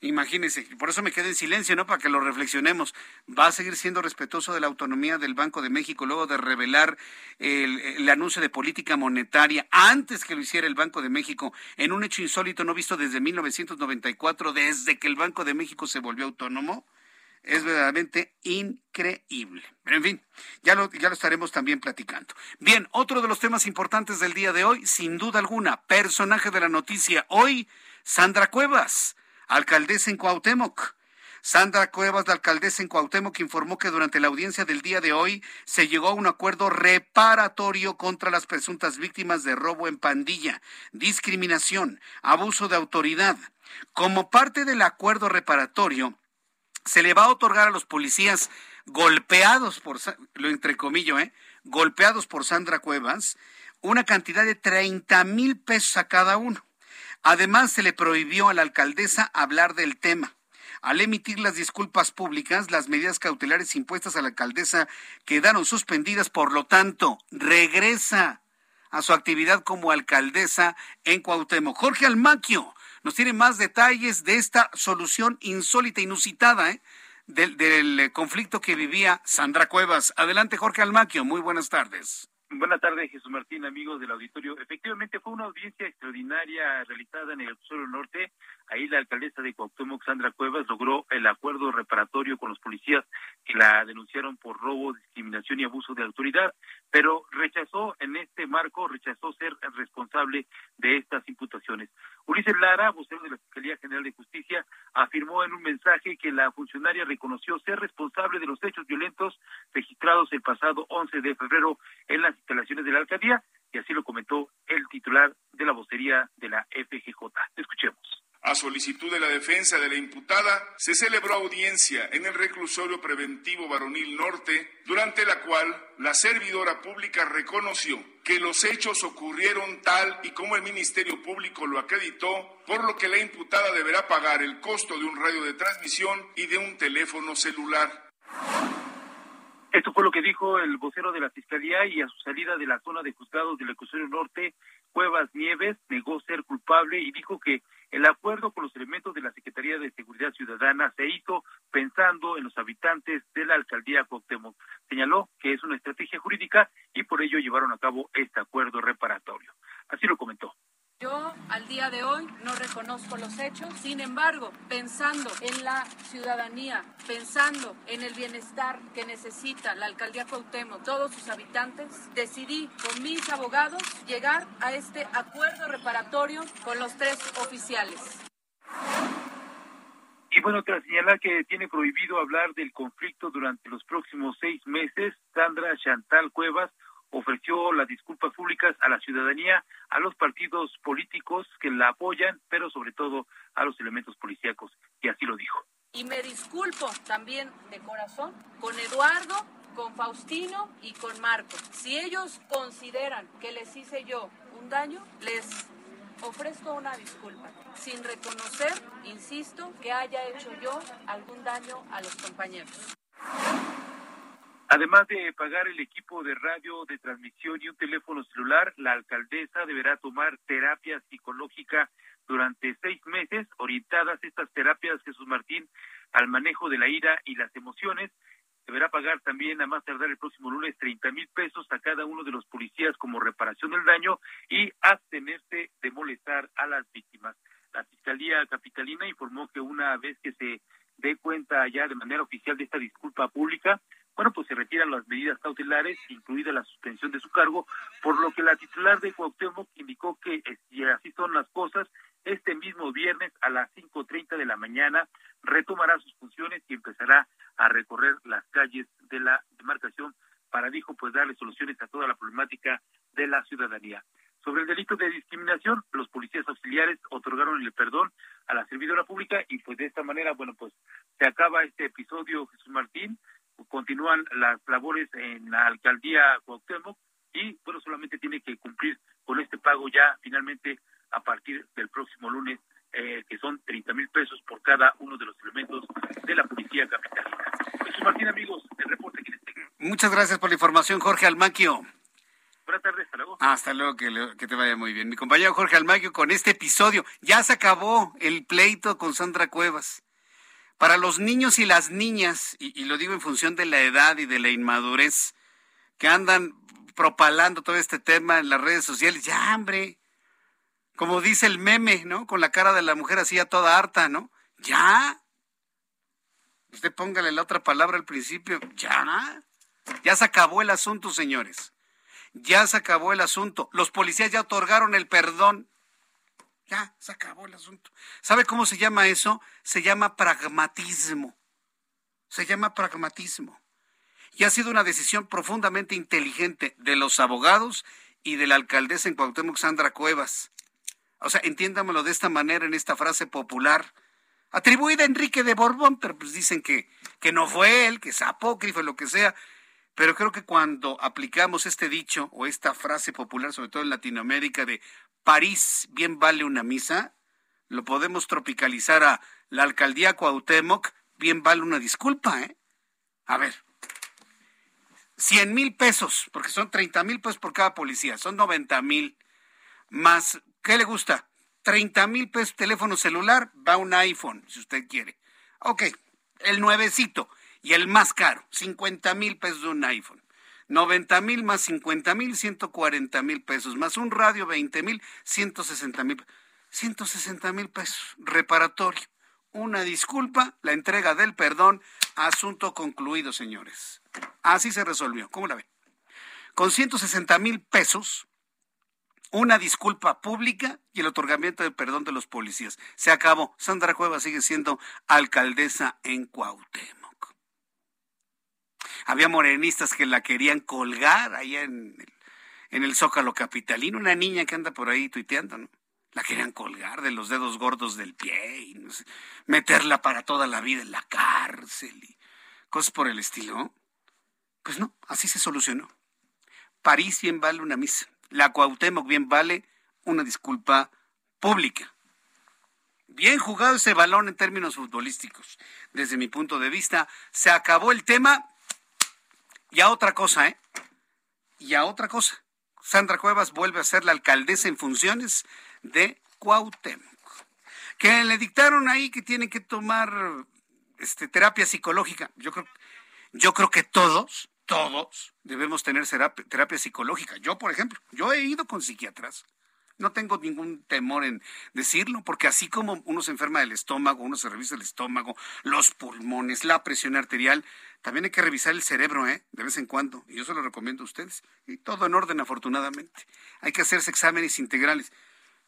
Imagínense, por eso me quedé en silencio, ¿no? Para que lo reflexionemos. ¿Va a seguir siendo respetuoso de la autonomía del Banco de México luego de revelar el, el, anuncio de política monetaria antes que lo hiciera el Banco de México en un hecho insólito no visto desde 1994, desde que el Banco de México se volvió autónomo? Es verdaderamente increíble. Pero en fin, ya lo, ya lo estaremos también platicando. Bien, otro de los temas importantes del día de hoy, sin duda alguna, personaje de la noticia hoy, Sandra Cuevas alcaldesa en Cuauhtémoc. Sandra Cuevas, la alcaldesa en Cuauhtémoc, informó que durante la audiencia del día de hoy se llegó a un acuerdo reparatorio contra las presuntas víctimas de robo en pandilla, discriminación, abuso de autoridad. Como parte del acuerdo reparatorio, se le va a otorgar a los policías golpeados por, lo entrecomillo, ¿eh? golpeados por Sandra Cuevas, una cantidad de 30 mil pesos a cada uno. Además, se le prohibió a la alcaldesa hablar del tema. Al emitir las disculpas públicas, las medidas cautelares impuestas a la alcaldesa quedaron suspendidas, por lo tanto, regresa a su actividad como alcaldesa en Cuauhtémoc. Jorge Almaquio nos tiene más detalles de esta solución insólita, inusitada, ¿eh? del, del conflicto que vivía Sandra Cuevas. Adelante, Jorge Almaquio. Muy buenas tardes. Buenas tardes, Jesús Martín, amigos del auditorio. Efectivamente, fue una audiencia extraordinaria realizada en el Sur Norte. Ahí la alcaldesa de Cuauhtémoc, Sandra Cuevas, logró el acuerdo reparatorio con los policías que la denunciaron por robo, discriminación y abuso de autoridad, pero rechazó en este marco, rechazó ser responsable de estas imputaciones. Ulises Lara, vocero de la Fiscalía General de Justicia, afirmó en un mensaje que la funcionaria reconoció ser responsable de los hechos violentos registrados el pasado 11 de febrero en las instalaciones de la alcaldía, y así lo comentó el titular de la vocería de la FGJ. Escuchemos. A solicitud de la defensa de la imputada, se celebró audiencia en el reclusorio preventivo varonil norte, durante la cual la servidora pública reconoció que los hechos ocurrieron tal y como el Ministerio Público lo acreditó, por lo que la imputada deberá pagar el costo de un radio de transmisión y de un teléfono celular. Esto fue lo que dijo el vocero de la Fiscalía y a su salida de la zona de juzgados del reclusorio norte, Cuevas Nieves negó ser culpable y dijo que el acuerdo con los elementos de la Secretaría de Seguridad Ciudadana se hizo pensando en los habitantes de la alcaldía Cuauhtémoc. Señaló que es una estrategia jurídica y por ello llevaron a cabo este acuerdo reparatorio. Así lo comentó. Yo al día de hoy no reconozco los hechos, sin embargo, pensando en la ciudadanía, pensando en el bienestar que necesita la alcaldía Cuauhtémoc, todos sus habitantes, decidí con mis abogados llegar a este acuerdo reparatorio con los tres oficiales. Y bueno, tras señalar que tiene prohibido hablar del conflicto durante los próximos seis meses, Sandra Chantal Cuevas ofreció las disculpas públicas a la ciudadanía, a los partidos políticos que la apoyan, pero sobre todo a los elementos policíacos, y así lo dijo. Y me disculpo también de corazón con Eduardo, con Faustino y con Marco. Si ellos consideran que les hice yo un daño, les ofrezco una disculpa, sin reconocer, insisto, que haya hecho yo algún daño a los compañeros. Además de pagar el equipo de radio de transmisión y un teléfono celular, la alcaldesa deberá tomar terapia psicológica durante seis meses, orientadas estas terapias, Jesús Martín, al manejo de la ira y las emociones. Deberá pagar también a más tardar el próximo lunes 30 mil pesos a cada uno de los policías como reparación del daño y abstenerse de molestar a las víctimas. La Fiscalía Capitalina informó que una vez que se dé cuenta ya de manera oficial de esta disculpa pública, bueno, pues se retiran las medidas cautelares, incluida la suspensión de su cargo, por lo que la titular de Cuauhtémoc indicó que si así son las cosas, este mismo viernes a las 5.30 de la mañana retomará sus funciones y empezará a recorrer las calles de la demarcación para, dijo, pues darle soluciones a toda la problemática de la ciudadanía. Sobre el delito de discriminación, los policías auxiliares otorgaron el perdón a la servidora pública y pues de esta manera, bueno, pues se acaba este episodio, Jesús Martín, continúan las labores en la alcaldía Cuauhtémoc y bueno solamente tiene que cumplir con este pago ya finalmente a partir del próximo lunes eh, que son 30 mil pesos por cada uno de los elementos de la policía capitalina. Jesús Martín amigos el reporte que les tengo. Muchas gracias por la información Jorge Almaquio. Buenas tardes, hasta luego. Hasta luego, que, que, te vaya muy bien. Mi compañero Jorge Almaquio con este episodio. Ya se acabó el pleito con Sandra Cuevas. Para los niños y las niñas, y, lo digo en función de la edad y de la inmadurez, que andan propalando todo este tema en las redes sociales, ya, hombre, como dice el meme, ¿no? Con la cara de la mujer así ya toda harta, ¿no? Ya. Usted póngale la otra palabra al principio, ya. Ya se acabó el asunto, señores. Ya se acabó el asunto. Los policías ya otorgaron el perdón. Ya, se acabó el asunto. ¿Sabe cómo se llama eso? Se llama pragmatismo. se llama pragmatismo. Y ha sido una decisión profundamente inteligente de los abogados y de la alcaldesa en Cuauhtémoc, Sandra Cuevas. O sea, entiéndamelo de esta manera en esta frase popular, atribuida a Enrique de Borbón, pero pues dicen que, que no fue él, que es apócrifo, lo que sea. Pero creo que cuando aplicamos este dicho o esta frase popular, sobre todo en Latinoamérica, de París bien vale una misa, lo podemos tropicalizar a la alcaldía Cuauhtémoc, bien vale una disculpa, ¿eh? A ver, 100 mil pesos, porque son 30 mil pesos por cada policía, son 90 mil, más, ¿qué le gusta? 30 mil pesos teléfono celular, va un iPhone, si usted quiere. Ok, el nuevecito y el más caro, 50 mil pesos de un iPhone. 90 mil más 50 mil, 140 mil pesos, más un radio 20 mil, 160 mil. 160 mil pesos, reparatorio. Una disculpa, la entrega del perdón, asunto concluido, señores. Así se resolvió. ¿Cómo la ve? Con 160 mil pesos, una disculpa pública y el otorgamiento del perdón de los policías. Se acabó. Sandra Cueva sigue siendo alcaldesa en Cuauhtémoc. Había morenistas que la querían colgar allá en el, en el Zócalo Capitalino, una niña que anda por ahí tuiteando, ¿no? La querían colgar de los dedos gordos del pie y meterla para toda la vida en la cárcel y cosas por el estilo. Pues no, así se solucionó. París bien vale una misa. La Cuauhtémoc bien vale una disculpa pública. Bien jugado ese balón en términos futbolísticos. Desde mi punto de vista, se acabó el tema. Y a otra cosa, ¿eh? Y a otra cosa. Sandra Cuevas vuelve a ser la alcaldesa en funciones de Cuauhtémoc. Que le dictaron ahí que tiene que tomar este, terapia psicológica. Yo creo, yo creo que todos, todos debemos tener terapia, psicológica. Yo, por ejemplo, yo he ido con psiquiatras. No tengo ningún temor en decirlo, porque así como uno se enferma del estómago, uno se revisa el estómago, los pulmones, la presión arterial, también hay que revisar el cerebro, ¿eh? De vez en cuando. Y yo se lo recomiendo a ustedes. Y todo en orden, afortunadamente. Hay que hacerse exámenes integrales.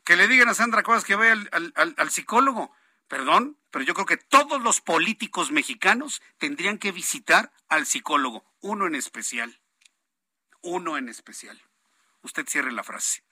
Que le digan a Sandra Cuevas que vaya al psicólogo. Perdón, pero yo creo que todos los políticos mexicanos tendrían que visitar al psicólogo, uno en especial. Uno en especial. Usted cierre la frase.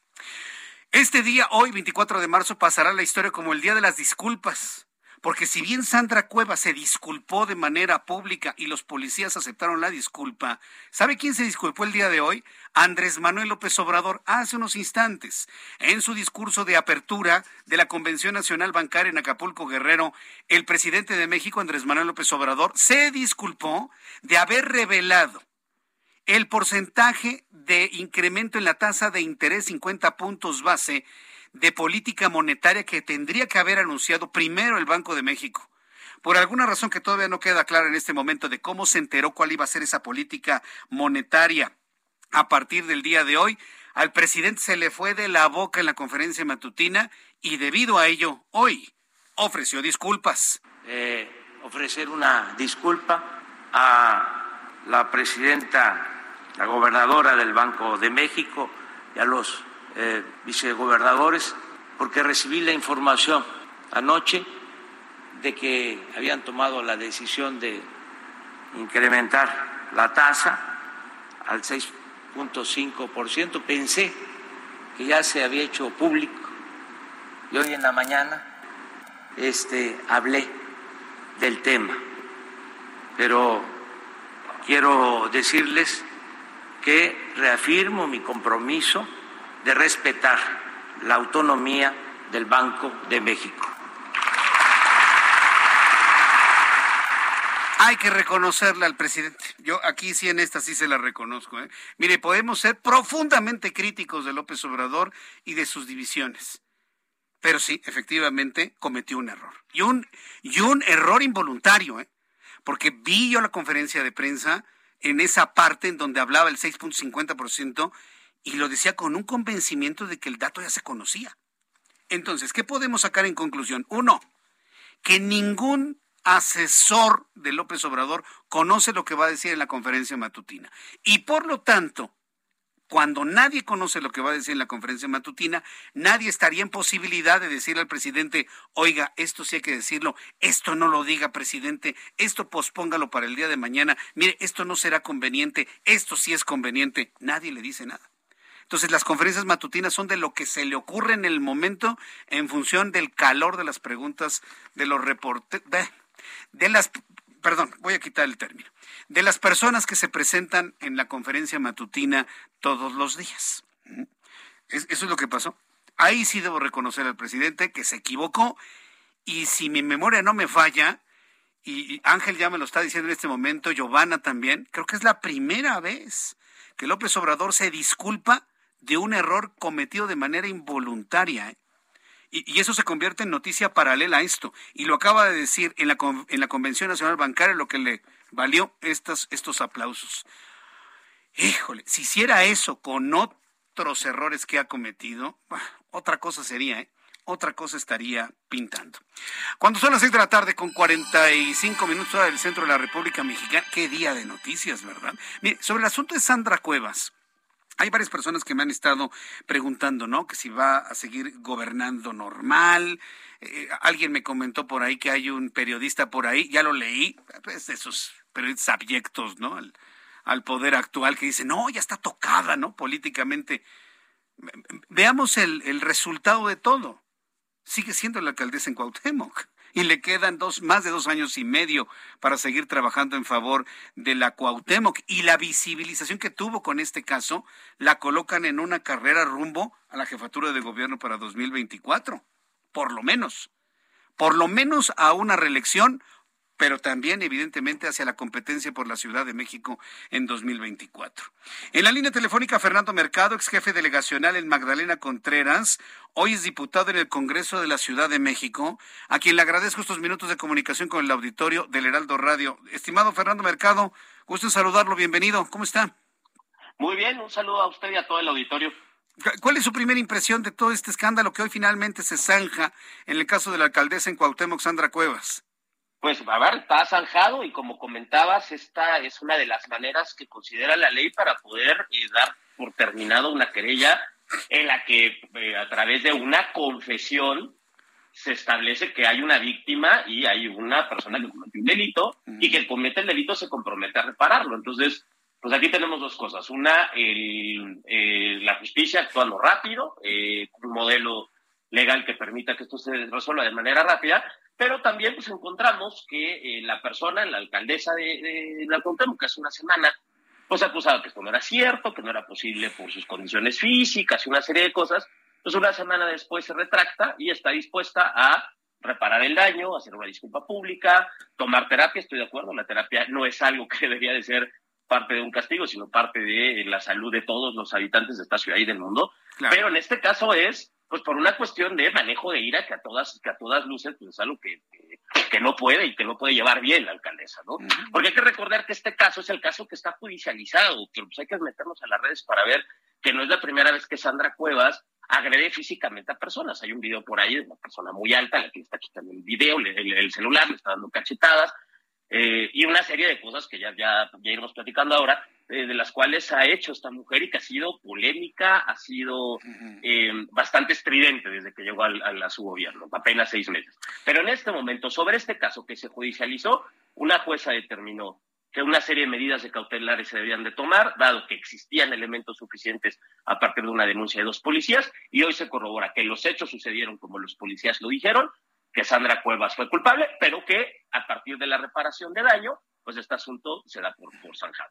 Este día, hoy, 24 de marzo, pasará la historia como el Día de las Disculpas. Porque si bien Sandra Cueva se disculpó de manera pública y los policías aceptaron la disculpa, ¿sabe quién se disculpó el día de hoy? Andrés Manuel López Obrador hace unos instantes. En su discurso de apertura de la Convención Nacional Bancaria en Acapulco Guerrero, el presidente de México, Andrés Manuel López Obrador, se disculpó de haber revelado el porcentaje de incremento en la tasa de interés 50 puntos base de política monetaria que tendría que haber anunciado primero el Banco de México. Por alguna razón que todavía no queda clara en este momento de cómo se enteró cuál iba a ser esa política monetaria a partir del día de hoy, al presidente se le fue de la boca en la conferencia matutina y debido a ello hoy ofreció disculpas. Eh, ofrecer una disculpa a la presidenta, la gobernadora del Banco de México y a los eh, vicegobernadores, porque recibí la información anoche de que habían tomado la decisión de incrementar la tasa al 6.5%. Pensé que ya se había hecho público y hoy en la mañana este, hablé del tema, pero quiero decirles que reafirmo mi compromiso de respetar la autonomía del Banco de México. Hay que reconocerle al presidente. Yo aquí sí en esta sí se la reconozco. ¿eh? Mire, podemos ser profundamente críticos de López Obrador y de sus divisiones. Pero sí, efectivamente, cometió un error. Y un, y un error involuntario, ¿eh? porque vi yo la conferencia de prensa en esa parte en donde hablaba el 6.50% y lo decía con un convencimiento de que el dato ya se conocía. Entonces, ¿qué podemos sacar en conclusión? Uno, que ningún asesor de López Obrador conoce lo que va a decir en la conferencia matutina. Y por lo tanto, cuando nadie conoce lo que va a decir en la conferencia matutina, nadie estaría en posibilidad de decirle al presidente, oiga, esto sí hay que decirlo, esto no lo diga, presidente, esto pospóngalo para el día de mañana, mire, esto no será conveniente, esto sí es conveniente. Nadie le dice nada. Entonces las conferencias matutinas son de lo que se le ocurre en el momento en función del calor de las preguntas de los reportes, de las, perdón, voy a quitar el término de las personas que se presentan en la conferencia matutina todos los días. Eso es lo que pasó. Ahí sí debo reconocer al presidente que se equivocó y si mi memoria no me falla, y Ángel ya me lo está diciendo en este momento, Giovanna también, creo que es la primera vez que López Obrador se disculpa de un error cometido de manera involuntaria. ¿eh? Y, eso se convierte en noticia paralela a esto. Y lo acaba de decir en la, en la Convención Nacional Bancaria, lo que le valió estos, estos aplausos. Híjole, si hiciera eso con otros errores que ha cometido, otra cosa sería, ¿eh? otra cosa estaría pintando. Cuando son las seis de la tarde con 45 minutos hora del centro de la República Mexicana, qué día de noticias, ¿verdad? Mire, sobre el asunto de Sandra Cuevas, hay varias personas que me han estado preguntando, ¿no? Que si va a seguir gobernando normal. Eh, alguien me comentó por ahí que hay un periodista por ahí, ya lo leí, pues esos periodistas abyectos, ¿no? Al, al poder actual que dice, no, ya está tocada, ¿no? Políticamente. Veamos el, el resultado de todo. Sigue siendo la alcaldesa en Cuauhtémoc y le quedan dos, más de dos años y medio para seguir trabajando en favor de la Cuauhtémoc. Y la visibilización que tuvo con este caso la colocan en una carrera rumbo a la jefatura de gobierno para 2024, por lo menos. Por lo menos a una reelección pero también evidentemente hacia la competencia por la Ciudad de México en 2024. En la línea telefónica, Fernando Mercado, ex jefe delegacional en Magdalena Contreras, hoy es diputado en el Congreso de la Ciudad de México, a quien le agradezco estos minutos de comunicación con el auditorio del Heraldo Radio. Estimado Fernando Mercado, gusto en saludarlo, bienvenido, ¿cómo está? Muy bien, un saludo a usted y a todo el auditorio. ¿Cuál es su primera impresión de todo este escándalo que hoy finalmente se zanja en el caso de la alcaldesa en Cuauhtémoc, Sandra Cuevas? Pues, a ver, está zanjado y como comentabas, esta es una de las maneras que considera la ley para poder eh, dar por terminado una querella en la que eh, a través de una confesión se establece que hay una víctima y hay una persona que cometió un delito y que comete el delito se compromete a repararlo. Entonces, pues aquí tenemos dos cosas. Una, el, la justicia actuando rápido, eh, un modelo legal que permita que esto se resuelva de manera rápida, pero también pues encontramos que eh, la persona, la alcaldesa de, de la que hace una semana, pues acusaba que esto no era cierto, que no era posible por sus condiciones físicas y una serie de cosas. Pues una semana después se retracta y está dispuesta a reparar el daño, hacer una disculpa pública, tomar terapia, estoy de acuerdo, la terapia no es algo que [LAUGHS] debería de ser parte de un castigo, sino parte de la salud de todos los habitantes de esta ciudad y del mundo. Pero en este caso es pues por una cuestión de manejo de ira que a todas, que a todas luces pues es algo que, que, no puede y que no puede llevar bien la alcaldesa, ¿no? Porque hay que recordar que este caso es el caso que está judicializado, que pues hay que meternos a las redes para ver que no es la primera vez que Sandra Cuevas agrede físicamente a personas. Hay un video por ahí de una persona muy alta, la que está quitando el video, el, el celular, le está dando cachetadas, eh, y una serie de cosas que ya, ya, ya iremos platicando ahora, eh, de las cuales ha hecho esta mujer y que ha sido polémica, ha sido eh, bastante estridente desde que llegó al, a su gobierno, apenas seis meses. Pero en este momento, sobre este caso que se judicializó, una jueza determinó que una serie de medidas de cautelares se debían de tomar, dado que existían elementos suficientes a partir de una denuncia de dos policías, y hoy se corrobora que los hechos sucedieron como los policías lo dijeron, que Sandra Cuevas fue culpable, pero que a partir de la reparación de daño, pues este asunto se da por, por zanjado.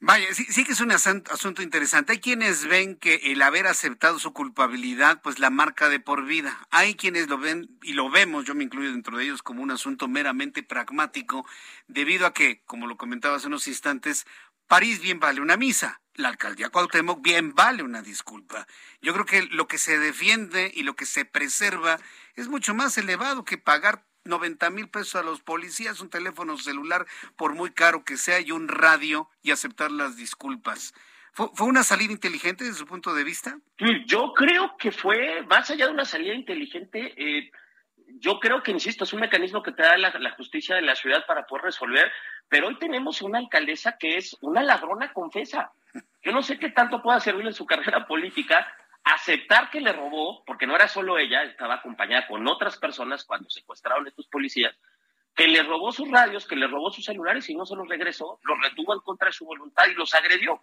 Vaya, sí, que es un asunto interesante. Hay quienes ven que el haber aceptado su culpabilidad, pues la marca de por vida. Hay quienes lo ven, y lo vemos, yo me incluyo dentro de ellos, como un asunto meramente pragmático, debido a que, como lo comentaba hace unos instantes, París bien vale una misa, la alcaldía Cuauhtémoc bien vale una disculpa. Yo creo que lo que se defiende y lo que se preserva es mucho más elevado que pagar 90 mil pesos a los policías, un teléfono celular, por muy caro que sea, y un radio y aceptar las disculpas. ¿Fue, una salida inteligente desde su punto de vista? Yo creo que fue, más allá de una salida inteligente, eh, yo creo que, insisto, es un mecanismo que te da la, la, justicia de la ciudad para poder resolver, pero hoy tenemos una alcaldesa que es una ladrona confesa, [LAUGHS] Yo no sé qué tanto pueda servirle en su carrera política aceptar que le robó, porque no era solo ella, estaba acompañada con otras personas cuando secuestraron a estos policías, que le robó sus radios, que le robó sus celulares y no se los regresó, los retuvo en contra de su voluntad y los agredió.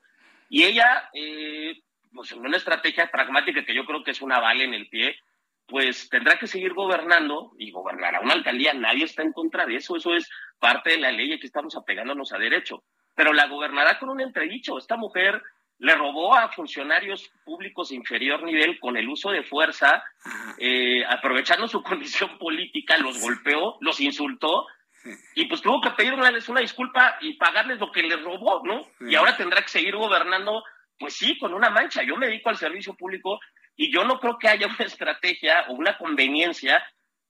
Y ella, eh, pues en una estrategia pragmática que yo creo que es una bala en el pie, pues tendrá que seguir gobernando y gobernará una alcaldía. Nadie está en contra de eso, eso es parte de la ley aquí estamos apegándonos a derecho. Pero la gobernará con un entredicho. Esta mujer le robó a funcionarios públicos de inferior nivel con el uso de fuerza, eh, aprovechando su [LAUGHS] condición política, los golpeó, los insultó y pues tuvo que pedirles una disculpa y pagarles lo que les robó, ¿no? Y ahora tendrá que seguir gobernando, pues sí, con una mancha. Yo me dedico al servicio público y yo no creo que haya una estrategia o una conveniencia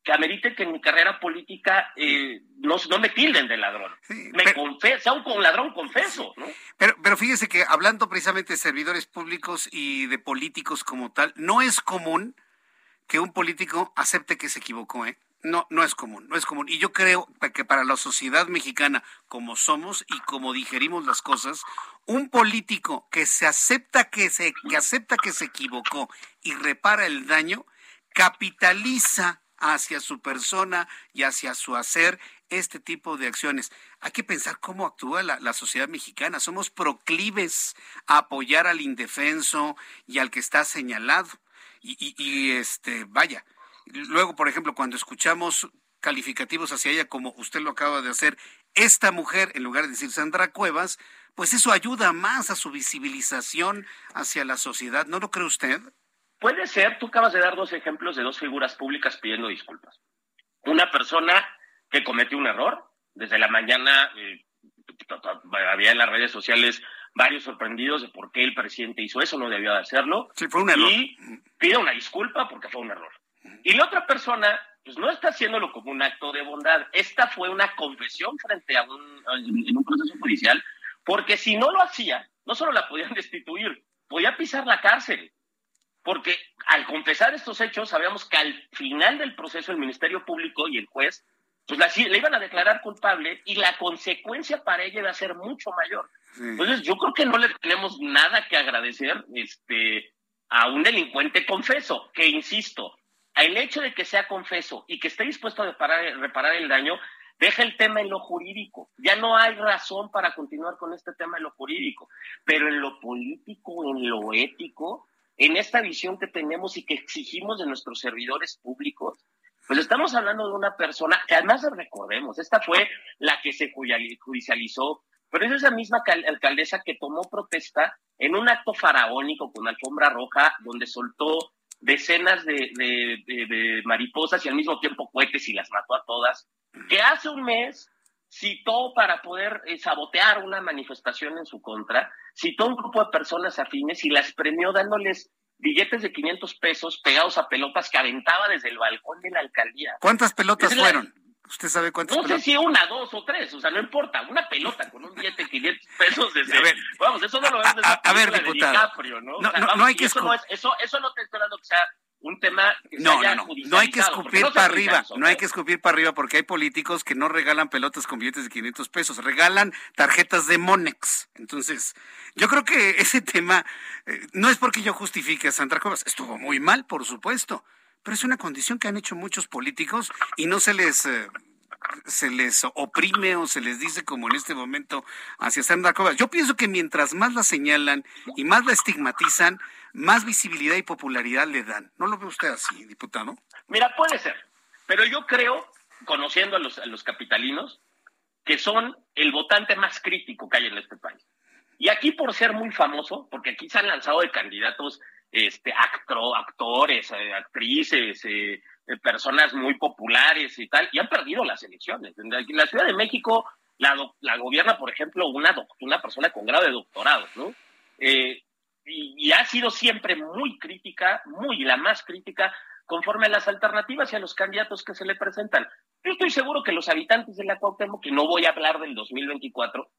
que amerite que en mi carrera política eh, no, no, me tilden de ladrón. me confieso, sea un ladrón confeso. ¿no? Pero, pero fíjese que hablando precisamente de servidores públicos y de políticos como tal, no es común que un político acepte que se equivocó, ¿eh? No, no es común, no es común. Y yo creo que para la sociedad mexicana, como somos y como digerimos las cosas, un político que se acepta que se, que acepta que se equivocó y repara el daño, capitaliza hacia su persona y hacia su hacer este tipo de acciones. Hay que pensar cómo actúa la, sociedad mexicana. Somos proclives a apoyar al indefenso y al que está señalado. Y, y, este, vaya, luego, por ejemplo, cuando escuchamos calificativos hacia ella, como usted lo acaba de hacer, esta mujer, en lugar de decir Sandra Cuevas, pues eso ayuda más a su visibilización hacia la sociedad. ¿No lo cree usted? Puede ser, tú acabas de dar dos ejemplos de dos figuras públicas pidiendo disculpas. Una persona que cometió un error, desde la mañana eh, había en las redes sociales varios sorprendidos de por qué el presidente hizo eso, no debió de hacerlo. Sí, fue un error. Y pide una disculpa porque fue un error. Y la otra persona, pues no está haciéndolo como un acto de bondad. Esta fue una confesión frente a un, en un proceso judicial, porque si no lo hacía, no solo la podían [LAUGHS] destituir, podía pisar la cárcel porque al confesar estos hechos sabíamos que al final del proceso el Ministerio Público y el juez pues la, le iban a declarar culpable y la consecuencia para ella iba a ser mucho mayor. Entonces yo creo que no le tenemos nada que agradecer este, a un delincuente confeso, que insisto, el hecho de que sea confeso y que esté dispuesto a reparar, reparar el daño, deja el tema en lo jurídico. Ya no hay razón para continuar con este tema en lo jurídico, pero en lo político, en lo ético, en esta visión que tenemos y que exigimos de nuestros servidores públicos, pues estamos hablando de una persona que además recordemos, esta fue la que se judicializó, pero es esa misma alcaldesa que tomó protesta en un acto faraónico con alfombra roja, donde soltó decenas de, de mariposas y al mismo tiempo cohetes y las mató a todas, que hace un mes citó para poder eh, sabotear una manifestación en su contra, citó un grupo de personas afines y las premió dándoles billetes de 500 pesos pegados a pelotas que aventaba desde el balcón de la alcaldía. ¿Cuántas pelotas fueron? ¿Usted sabe cuántas? No sé si una, dos o tres, o sea, no importa, una pelota con un billete de 500 pesos [LAUGHS] desde... A ver, vamos, eso no lo vemos desde a, ver, diputado. ¿no? No, hay que... Eso no, es, eso, eso no te estoy hablando que sea un tema que no, no, no, no hay que escupir para arriba, no hay que escupir para arriba porque hay políticos que no regalan pelotas con billetes de 500 pesos, regalan tarjetas de Monex. Entonces, yo creo que ese tema eh, no es porque yo justifique a Sandra Cuevas, estuvo muy mal, por supuesto, pero es una condición que han hecho muchos políticos y no se les eh, se les oprime o se les dice como en este momento hacia Sandra Cuevas. Yo pienso que mientras más la señalan y más la estigmatizan, más visibilidad y popularidad le dan. ¿No lo ve usted así, diputado? Mira, puede ser, pero yo creo, conociendo a los, capitalinos, que son el votante más crítico que hay en este país. Y aquí por ser muy famoso, porque aquí se han lanzado de candidatos este, actores, eh, actrices, eh, eh, personas muy populares y tal, y han perdido las elecciones. En la Ciudad de México la, la gobierna, por ejemplo, una, una persona con grado de doctorado, ¿no? y, ha sido siempre muy crítica, muy la más crítica, conforme a las alternativas y a los candidatos que se le presentan. Yo estoy seguro que los habitantes de la Cuauhtémoc, que no voy a hablar del 2024,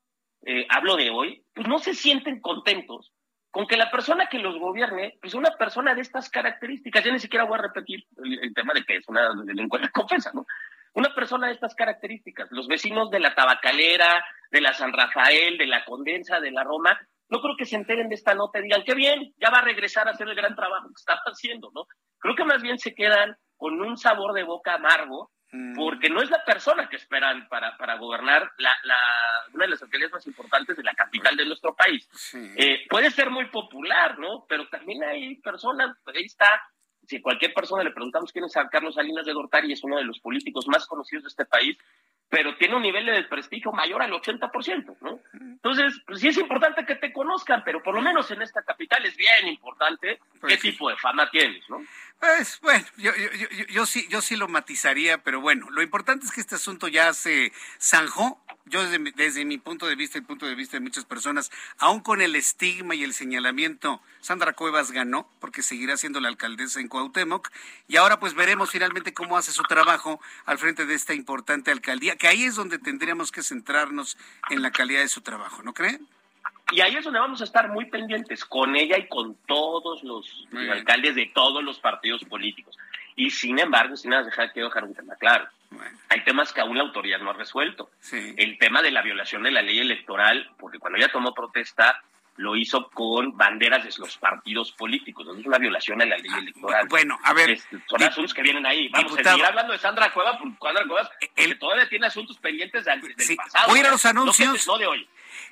eh, hablo de hoy, pues no se sienten contentos con que la persona que los gobierne, pues una persona de estas características, ya ni siquiera voy a repetir el, tema de que es una delincuente confesa, ¿no? Una persona de estas características, los vecinos de la Tabacalera, de la San Rafael, de la Condensa, de la Roma, no creo que se enteren de esta nota y digan, qué bien, ya va a regresar a hacer el gran trabajo que estaba haciendo, ¿no? Creo que más bien se quedan con un sabor de boca amargo. Porque no es la persona que esperan para, para gobernar la, la, una de las alcaldías más importantes de la capital de nuestro país. Eh, puede ser muy popular, ¿no? Pero también hay personas, ahí está, si cualquier persona le preguntamos quién es Carlos Salinas de Gortari, es uno de los políticos más conocidos de este país, pero tiene un nivel de desprestigio mayor al 80%, ¿no? Entonces, pues sí es importante que te conozcan, pero por lo menos en esta capital es bien importante pues qué tipo de fama tienes, ¿no? Pues bueno, yo, sí, yo sí lo matizaría, pero bueno, lo importante es que este asunto ya se zanjó. Yo desde, desde mi punto de vista y punto de vista de muchas personas, aún con el estigma y el señalamiento, Sandra Cuevas ganó porque seguirá siendo la alcaldesa en Cuauhtémoc y ahora pues veremos finalmente cómo hace su trabajo al frente de esta importante alcaldía, que ahí es donde tendríamos que centrarnos en la calidad de su trabajo, ¿no creen? Y ahí es donde vamos a estar muy pendientes, con ella y con todos los alcaldes de todos los partidos políticos. Y sin embargo, sin dejar que dejar un tema claro. Hay temas que aún la autoridad no ha resuelto. El tema de la violación de la ley electoral, porque cuando ella tomó protesta, lo hizo con banderas de los partidos políticos. Es una violación a la ley electoral. Bueno, a ver. son asuntos que vienen ahí. Vamos a seguir hablando de Sandra Cueva, porque Sandra Cuevas el, todavía tiene asuntos pendientes del, pasado. Voy a ir a los anuncios. no de hoy.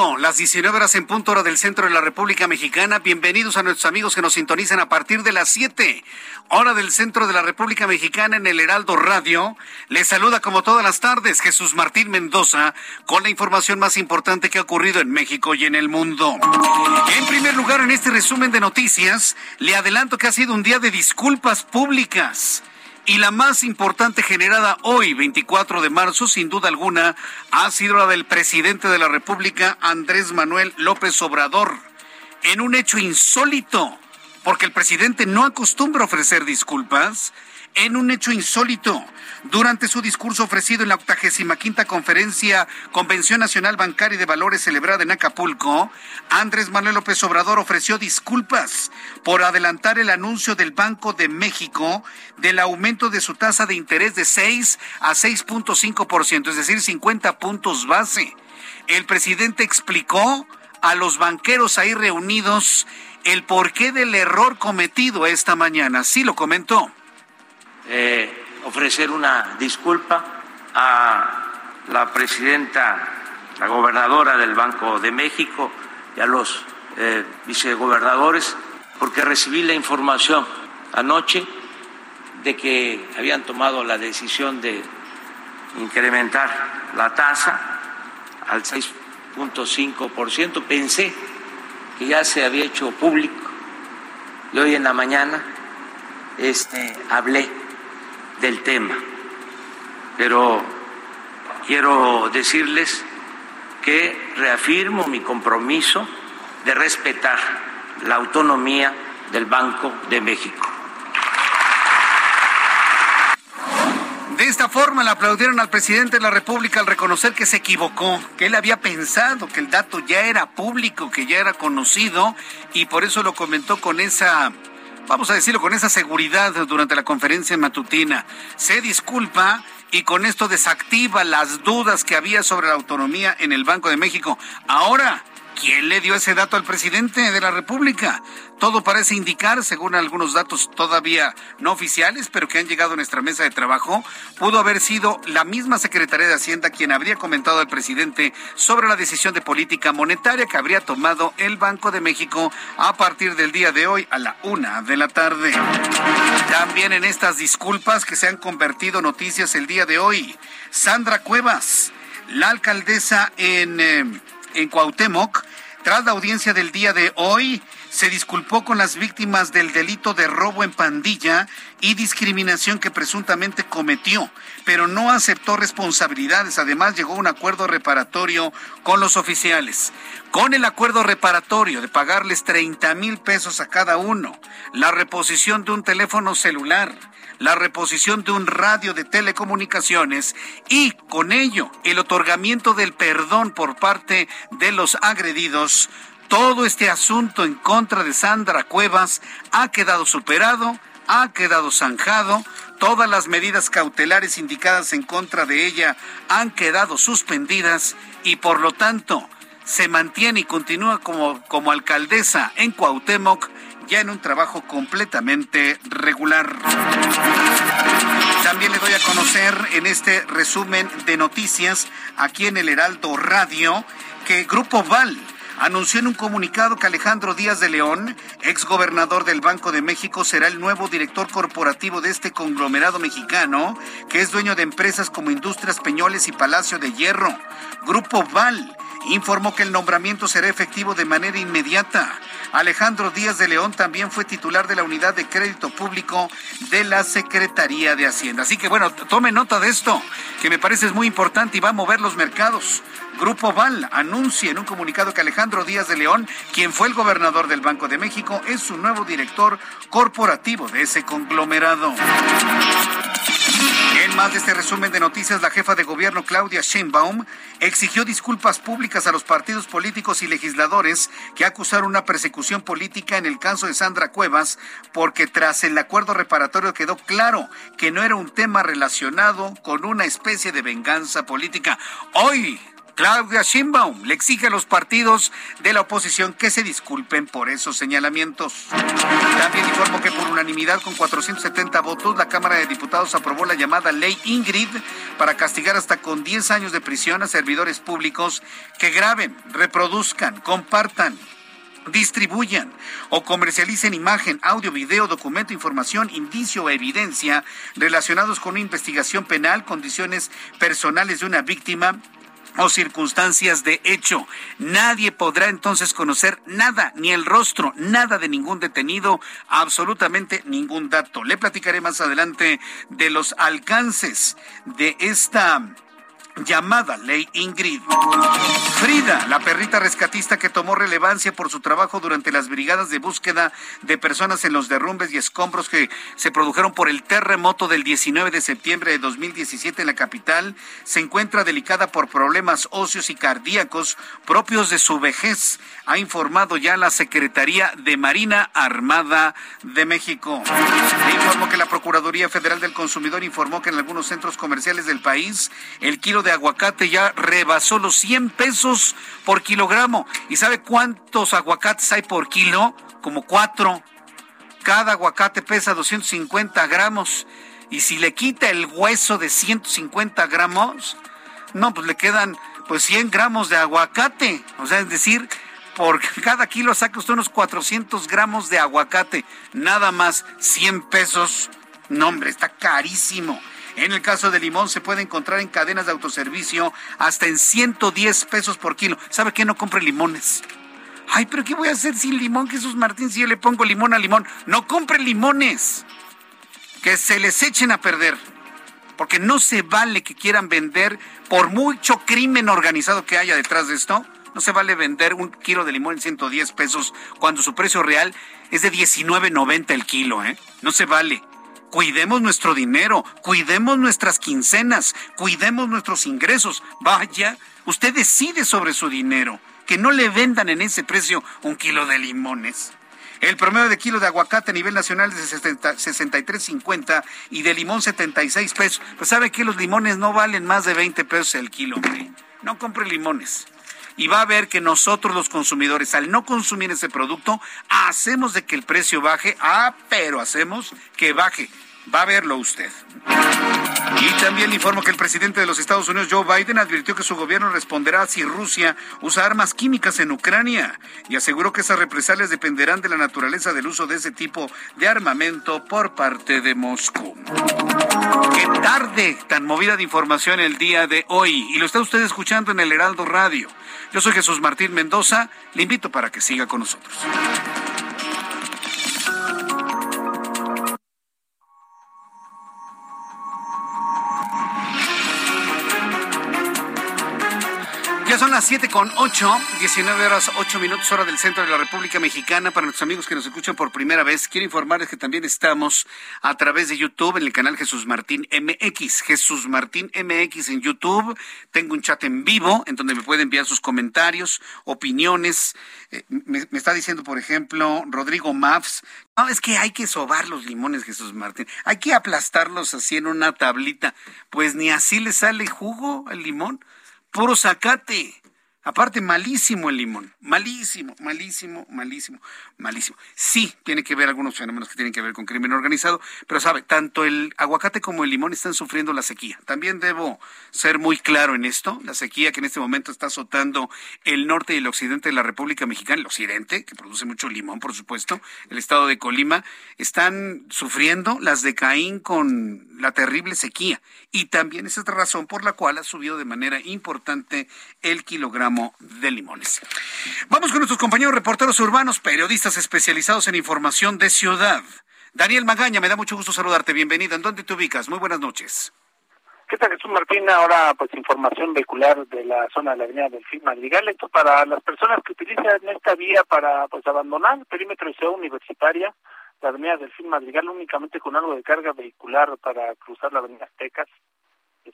Las 19 horas en punto hora del centro de la República Mexicana. Bienvenidos a nuestros amigos que nos sintonizan a partir de las 7, hora del centro de la República Mexicana en el Heraldo Radio. Les saluda como todas las tardes Jesús Martín Mendoza con la información más importante que ha ocurrido en México y en el mundo. En primer lugar, en este resumen de noticias, le adelanto que ha sido un día de disculpas públicas. Y la más importante generada hoy, 24 de marzo, sin duda alguna, ha sido la del presidente de la República, Andrés Manuel López Obrador, en un hecho insólito, porque el presidente no acostumbra ofrecer disculpas, en un hecho insólito. Durante su discurso ofrecido en la 85 conferencia Convención Nacional Bancaria de Valores celebrada en Acapulco, Andrés Manuel López Obrador ofreció disculpas por adelantar el anuncio del Banco de México del aumento de su tasa de interés de 6 a 6.5%, es decir, 50 puntos base. El presidente explicó a los banqueros ahí reunidos el porqué del error cometido esta mañana. Sí lo comentó. Eh, ofrecer una disculpa a la presidenta, la gobernadora del Banco de México y a los eh, vicegobernadores, porque recibí la información anoche de que habían tomado la decisión de incrementar la tasa al 6.5%. Pensé que ya se había hecho público y hoy en la mañana este, hablé del tema. Pero quiero decirles que reafirmo mi compromiso de respetar la autonomía del Banco de México. De esta forma le aplaudieron al presidente de la República al reconocer que se equivocó, que él había pensado que el dato ya era público, que ya era conocido y por eso lo comentó con esa vamos a decirlo con esa seguridad durante la conferencia matutina. Se disculpa y con esto desactiva las dudas que había sobre la autonomía en el Banco de México. Ahora, ¿quién le dio ese dato al presidente de la República? Todo parece indicar, según algunos datos todavía no oficiales, pero que han llegado a nuestra mesa de trabajo, pudo haber sido la misma Secretaría de Hacienda quien habría comentado al presidente sobre la decisión de política monetaria que habría tomado el Banco de México a partir del día de hoy a la una de la tarde. También en estas disculpas que se han convertido noticias el día de hoy, Sandra Cuevas, la alcaldesa en, eh, en Cuauhtémoc, tras la audiencia del día de hoy, se disculpó con las víctimas del delito de robo en pandilla y discriminación que presuntamente cometió, pero no aceptó responsabilidades. Además, llegó a un acuerdo reparatorio con los oficiales. Con el acuerdo reparatorio de pagarles 30 mil pesos a cada uno, la reposición de un teléfono celular, la reposición de un radio de telecomunicaciones y con ello el otorgamiento del perdón por parte de los agredidos, todo este asunto en contra de Sandra Cuevas ha quedado superado, ha quedado zanjado, todas las medidas cautelares indicadas en contra de ella han quedado suspendidas y por lo tanto se mantiene y continúa como, como alcaldesa en Cuauhtémoc ya en un trabajo completamente regular. También le doy a conocer en este resumen de noticias aquí en el Heraldo Radio que Grupo Val anunció en un comunicado que Alejandro Díaz de León, exgobernador del Banco de México, será el nuevo director corporativo de este conglomerado mexicano, que es dueño de empresas como Industrias Peñoles y Palacio de Hierro. Grupo Val informó que el nombramiento será efectivo de manera inmediata. Alejandro Díaz de León también fue titular de la unidad de crédito público de la Secretaría de Hacienda. Así que bueno, tome nota de esto, que me parece es muy importante y va a mover los mercados. Grupo Val anuncia en un comunicado que Alejandro Díaz de León, quien fue el gobernador del Banco de México, es su nuevo director corporativo de ese conglomerado. En más de este resumen de noticias, la jefa de gobierno Claudia Sheinbaum exigió disculpas públicas a los partidos políticos y legisladores que acusaron una persecución política en el caso de Sandra Cuevas, porque tras el acuerdo reparatorio quedó claro que no era un tema relacionado con una especie de venganza política. Hoy Claudia Sheinbaum le exige a los partidos de la oposición que se disculpen por esos señalamientos. También informo que por unanimidad con 470 votos, la Cámara de Diputados aprobó la llamada Ley Ingrid para castigar hasta con 10 años de prisión a servidores públicos que graben, reproduzcan, compartan distribuyan o comercialicen imagen, audio, video, documento, información, indicio o evidencia relacionados con una investigación penal, condiciones personales de una víctima o circunstancias de hecho. Nadie podrá entonces conocer nada, ni el rostro, nada de ningún detenido, absolutamente ningún dato. Le platicaré más adelante de los alcances de esta llamada Ley Ingrid. Frida, la perrita rescatista que tomó relevancia por su trabajo durante las brigadas de búsqueda de personas en los derrumbes y escombros que se produjeron por el terremoto del 19 de septiembre de 2017 en la capital, se encuentra delicada por problemas óseos y cardíacos propios de su vejez, ha informado ya la Secretaría de Marina Armada de México. Le informo que la Procuraduría Federal del Consumidor informó que en algunos centros comerciales del país el kilo de aguacate ya rebasó los 100 pesos por kilogramo. ¿Y sabe cuántos aguacates hay por kilo? Como cuatro. Cada aguacate pesa 250 gramos. Y si le quita el hueso de 150 gramos, no, pues le quedan pues 100 gramos de aguacate. O sea, es decir, por [LAUGHS] cada kilo saca usted unos 400 gramos de aguacate. Nada más 100 pesos. No, hombre, está carísimo. En el caso de limón se puede encontrar en cadenas de autoservicio hasta en 110 pesos por kilo. ¿Sabe qué? No compre limones. Ay, pero ¿qué voy a hacer sin limón, Jesús Martín, si yo le pongo limón a limón? No compre limones. Que se les echen a perder. Porque no se vale que quieran vender, por mucho crimen organizado que haya detrás de esto, no se vale vender un kilo de limón en 110 pesos cuando su precio real es de 19.90 el kilo, ¿eh? No se vale. Cuidemos nuestro dinero, cuidemos nuestras quincenas, cuidemos nuestros ingresos. Vaya, usted decide sobre su dinero. Que no le vendan en ese precio un kilo de limones. El promedio de kilo de aguacate a nivel nacional es de 63.50 y de limón 76 pesos. Pues sabe que los limones no valen más de 20 pesos el kilo. No compre limones y va a ver que nosotros los consumidores, al no consumir ese producto, hacemos de que el precio baje, ah, pero hacemos que baje. Va a verlo usted. Y también le informo que el presidente de los Estados Unidos, Joe Biden, advirtió que su gobierno responderá si Rusia usa armas químicas en Ucrania y aseguró que esas represalias dependerán de la naturaleza del uso de ese tipo de armamento por parte de Moscú. Qué tarde tan movida de información el día de hoy. Y lo está usted escuchando en el Heraldo Radio. Yo soy Jesús Martín Mendoza. Le invito para que siga con nosotros. Son las siete con ocho, 19 horas 8 minutos hora del centro de la República Mexicana. Para nuestros amigos que nos escuchan por primera vez, quiero informarles que también estamos a través de YouTube en el canal Jesús Martín MX. Jesús Martín MX en YouTube. Tengo un chat en vivo en donde me pueden enviar sus comentarios, opiniones. Eh, me, me, está diciendo, por ejemplo, Rodrigo Mavs. No, es que hay que sobar los limones, Jesús Martín. Hay que aplastarlos así en una tablita. Pues ni así le sale jugo al limón puro zacate. Aparte, malísimo el limón. Malísimo, malísimo, malísimo, malísimo. Sí, tiene que ver algunos fenómenos que tienen que ver con crimen organizado, pero sabe, tanto el aguacate como el limón están sufriendo la sequía. También debo ser muy claro en esto. La sequía que en este momento está azotando el norte y el occidente de la República Mexicana, el occidente, que produce mucho limón, por supuesto, el estado de Colima, están sufriendo las de Caín con la terrible sequía. Y también es la razón por la cual ha subido de manera importante el kilogramo de limones. Vamos con nuestros compañeros reporteros urbanos, periodistas especializados en información de ciudad. Daniel Magaña, me da mucho gusto saludarte. Bienvenido. ¿En dónde te ubicas? Muy buenas noches. ¿Qué tal, Jesús Martín? Ahora, pues, información vehicular de la zona de la avenida del Film Madrigal. Esto para las personas que utilizan esta vía para, pues, abandonar el perímetro de ciudad universitaria, la avenida del Film Madrigal, únicamente con algo de carga vehicular para cruzar la avenida Aztecas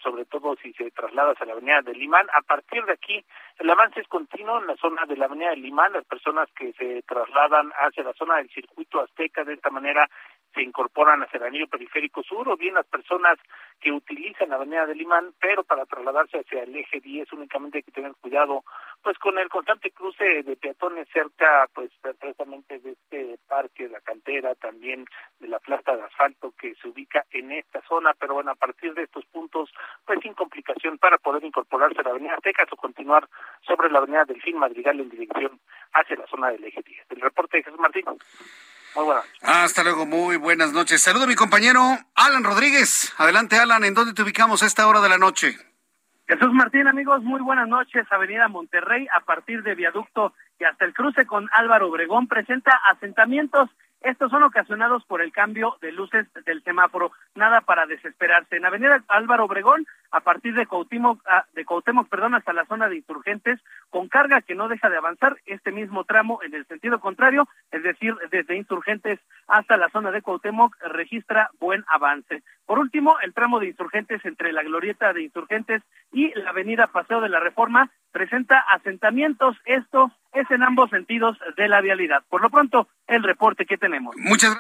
sobre todo si se traslada hacia la avenida de Limán. A partir de aquí, el avance es continuo en la zona de la avenida de Limán. Las personas que se trasladan hacia la zona del circuito azteca de esta manera se incorporan hacia el anillo periférico sur o bien las personas que utilizan la avenida de Limán, pero para trasladarse hacia el eje 10 únicamente hay que tener cuidado pues con el constante cruce de peatones cerca pues precisamente de este parque, de la cantera, también de la plasta de asfalto que se ubica en esta zona, pero bueno, a partir de estos puntos pues sin complicación para poder incorporarse a la avenida Tecas o continuar sobre la avenida Delfín Madrigal en dirección hacia la zona del eje 10. El reporte de Jesús Martín. Muy buenas. Hasta luego, muy buenas noches. Saludo a mi compañero Alan Rodríguez. Adelante, Alan, ¿en dónde te ubicamos a esta hora de la noche? Jesús Martín, amigos, muy buenas noches. Avenida Monterrey, a partir de viaducto y hasta el cruce con Álvaro Obregón, presenta asentamientos estos son ocasionados por el cambio de luces del semáforo. Nada para desesperarse. En Avenida Álvaro Obregón, a partir de Cuauhtémoc, ah, de Cuauhtémoc, perdón, hasta la zona de insurgentes, con carga que no deja de avanzar este mismo tramo en el sentido contrario, es decir, desde insurgentes hasta la zona de Cuauhtémoc, registra buen avance. Por último, el tramo de insurgentes entre la glorieta de insurgentes y la avenida Paseo de la Reforma presenta asentamientos. Esto es en ambos sentidos de la vialidad. Por lo pronto, el reporte que tenemos. Muchas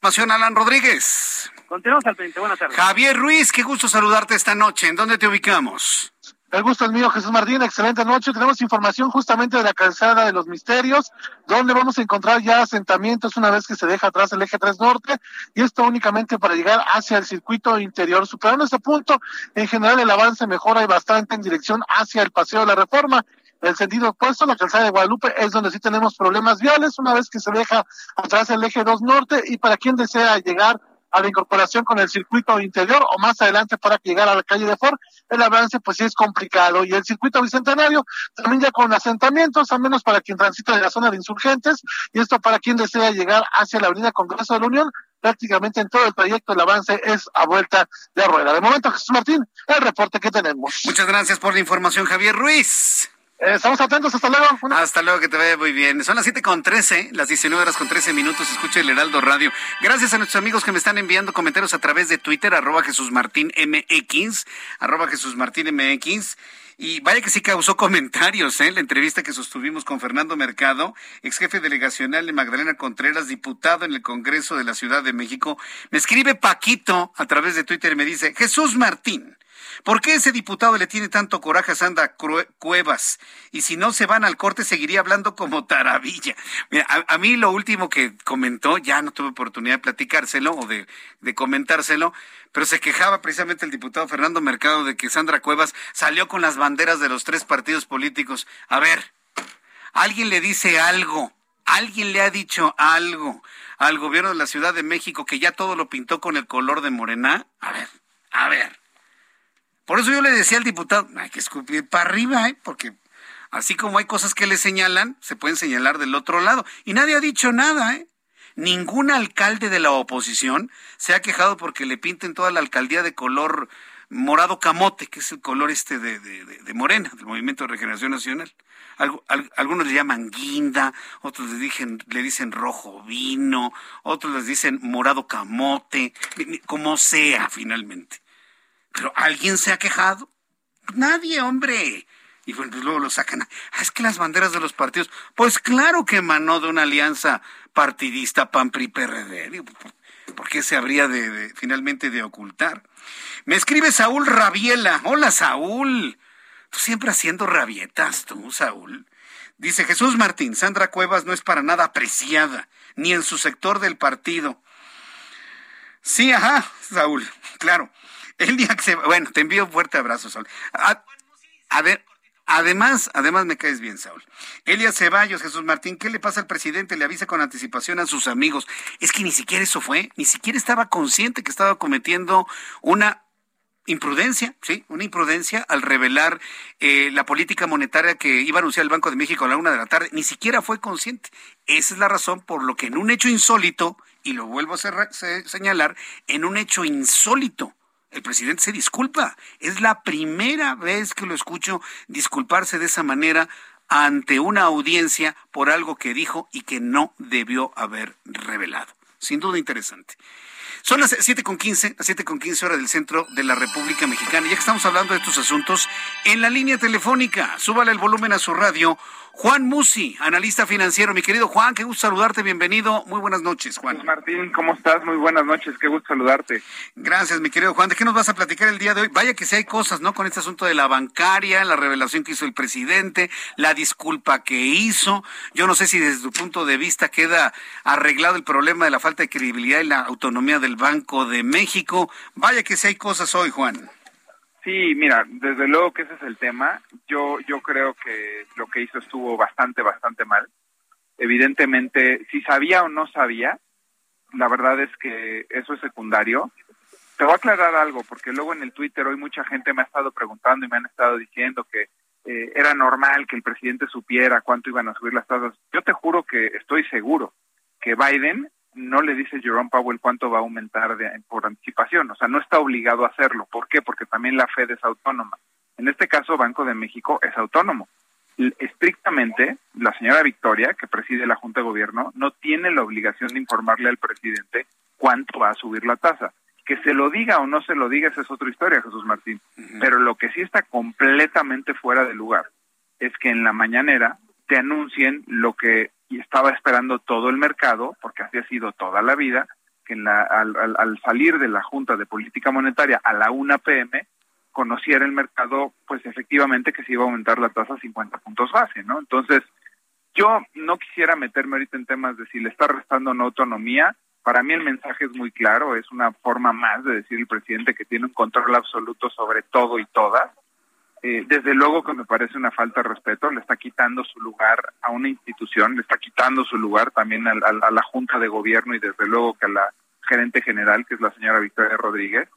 gracias, Alan Rodríguez. Continuamos al frente. Buenas tardes. Javier Ruiz, qué gusto saludarte esta noche. ¿En dónde te ubicamos? El gusto es mío, Jesús Martín. Excelente noche. Tenemos información justamente de la calzada de los misterios, donde vamos a encontrar ya asentamientos una vez que se deja atrás el eje 3 norte, y esto únicamente para llegar hacia el circuito interior. Superando este punto, en general el avance mejora y bastante en dirección hacia el paseo de la reforma el sentido opuesto, la calzada de Guadalupe es donde sí tenemos problemas viales una vez que se deja atrás el eje 2 norte y para quien desea llegar a la incorporación con el circuito interior o más adelante para llegar a la calle de Ford, el avance pues sí es complicado. Y el circuito bicentenario también ya con asentamientos, al menos para quien transita de la zona de insurgentes, y esto para quien desea llegar hacia la avenida Congreso de la Unión, prácticamente en todo el trayecto el avance es a vuelta de rueda. De momento, Jesús Martín, el reporte que tenemos. Muchas gracias por la información, Javier Ruiz. Eh, estamos atentos, hasta luego. Hasta luego, que te vaya muy bien. Son las siete con trece, las 19 horas con 13 minutos. Escucha el Heraldo Radio. Gracias a nuestros amigos que me están enviando comentarios a través de Twitter, arroba Jesús Martín MX, arroba Jesús Martín MX. Y vaya que sí causó [LAUGHS] comentarios, ¿eh? La entrevista que sostuvimos con Fernando Mercado, ex jefe delegacional de Magdalena Contreras, diputado en el Congreso de la Ciudad de México. Me escribe Paquito a través de Twitter y me dice, Jesús Martín. ¿Por qué ese diputado le tiene tanto coraje a Sandra Cuevas? Y si no se van al corte, seguiría hablando como taravilla. Mira, a, mí lo último que comentó, ya no tuve oportunidad de platicárselo o de, de comentárselo, pero se quejaba precisamente el diputado Fernando Mercado de que Sandra Cuevas salió con las banderas de los tres partidos políticos. A ver, alguien le dice algo. ¿Alguien le ha dicho algo al gobierno de la Ciudad de México que ya todo lo pintó con el color de morena? A ver, a ver. Por eso yo le decía al diputado, hay que escupir para arriba, ¿eh? porque así como hay cosas que le señalan, se pueden señalar del otro lado. Y nadie ha dicho nada, ¿eh? Ningún alcalde de la oposición se ha quejado porque le pinten toda la alcaldía de color morado camote, que es el color este de, de, Morena, del Movimiento de Regeneración Nacional. algunos le llaman guinda, otros le dicen, le dicen rojo vino, otros les dicen morado camote, como sea finalmente. Pero ¿alguien se ha quejado? Nadie, hombre. Y pues luego lo sacan. Ah, es que las banderas de los partidos, pues claro que emanó de una alianza partidista PAN-PRI-PRD. ¿Por qué se habría de, finalmente de ocultar? Me escribe Saúl Rabiela. Hola, Saúl. Tú siempre haciendo rabietas, tú, Saúl. Dice Jesús Martín, Sandra Cuevas no es para nada apreciada, ni en su sector del partido. Sí, ajá, Saúl, claro. El día que se... Bueno, te envío un fuerte abrazo, Saúl. a ver, Además, además me caes bien, Saúl. Elia Ceballos, Jesús Martín, ¿qué le pasa al presidente? Le avisa con anticipación a sus amigos. Es que ni siquiera eso fue, ni siquiera estaba consciente que estaba cometiendo una imprudencia, sí, una imprudencia al revelar eh, la política monetaria que iba a anunciar el Banco de México a la una de la tarde. Ni siquiera fue consciente. Esa es la razón por lo que en un hecho insólito, y lo vuelvo a señalar, en un hecho insólito, el presidente se disculpa. Es la primera vez que lo escucho disculparse de esa manera ante una audiencia por algo que dijo y que no debió haber revelado. Sin duda interesante. Son las 7.15, las 7.15 horas del centro de la República Mexicana. Ya que estamos hablando de estos asuntos, en la línea telefónica, súbale el volumen a su radio Juan Musi, analista financiero. Mi querido Juan, qué gusto saludarte, bienvenido. Muy buenas noches, Juan. Martín, ¿cómo estás? Muy buenas noches, qué gusto saludarte. Gracias, mi querido Juan. ¿De qué nos vas a platicar el día de hoy? Vaya que si hay cosas, ¿no? Con este asunto de la bancaria, la revelación que hizo el presidente, la disculpa que hizo. Yo no sé si desde tu punto de vista queda arreglado el problema de la falta de credibilidad y la autonomía del Banco de México. Vaya que si hay cosas hoy, Juan. Sí, mira, desde luego que ese es el tema. Yo, yo creo que lo que hizo estuvo bastante, bastante mal. Evidentemente, si sabía o no sabía, la verdad es que eso es secundario. Te voy a aclarar algo, porque luego en el Twitter hoy mucha gente me ha estado preguntando y me han estado diciendo que eh, era normal que el presidente supiera cuánto iban a subir las tasas. Yo te juro que estoy seguro que Biden no le dice Jerome Powell cuánto va a aumentar por anticipación, o sea, no está obligado a hacerlo. ¿Por qué? Porque también la Fed es autónoma. En este caso, Banco de México es autónomo. Estrictamente, la señora Victoria, que preside la Junta de Gobierno, no tiene la obligación de informarle al presidente cuánto va a subir la tasa. Que se lo diga o no se lo diga, esa es otra historia, Jesús Martín. Pero lo que sí está completamente fuera de lugar es que en la mañanera te anuncien lo que y estaba esperando todo el mercado, porque así ha sido toda la vida, que al, salir de la Junta de Política Monetaria a la 1 pm, conociera el mercado, pues efectivamente que se iba a aumentar la tasa a 50 puntos base, ¿no? Entonces, yo no quisiera meterme ahorita en temas de si le está restando o no autonomía. Para mí el mensaje es muy claro, es una forma más de decir el presidente que tiene un control absoluto sobre todo y todas eh, desde luego que me parece una falta de respeto, le está quitando su lugar a una institución, le está quitando su lugar también a, la Junta de Gobierno y desde luego que a la gerente general, que es la señora Victoria Rodríguez.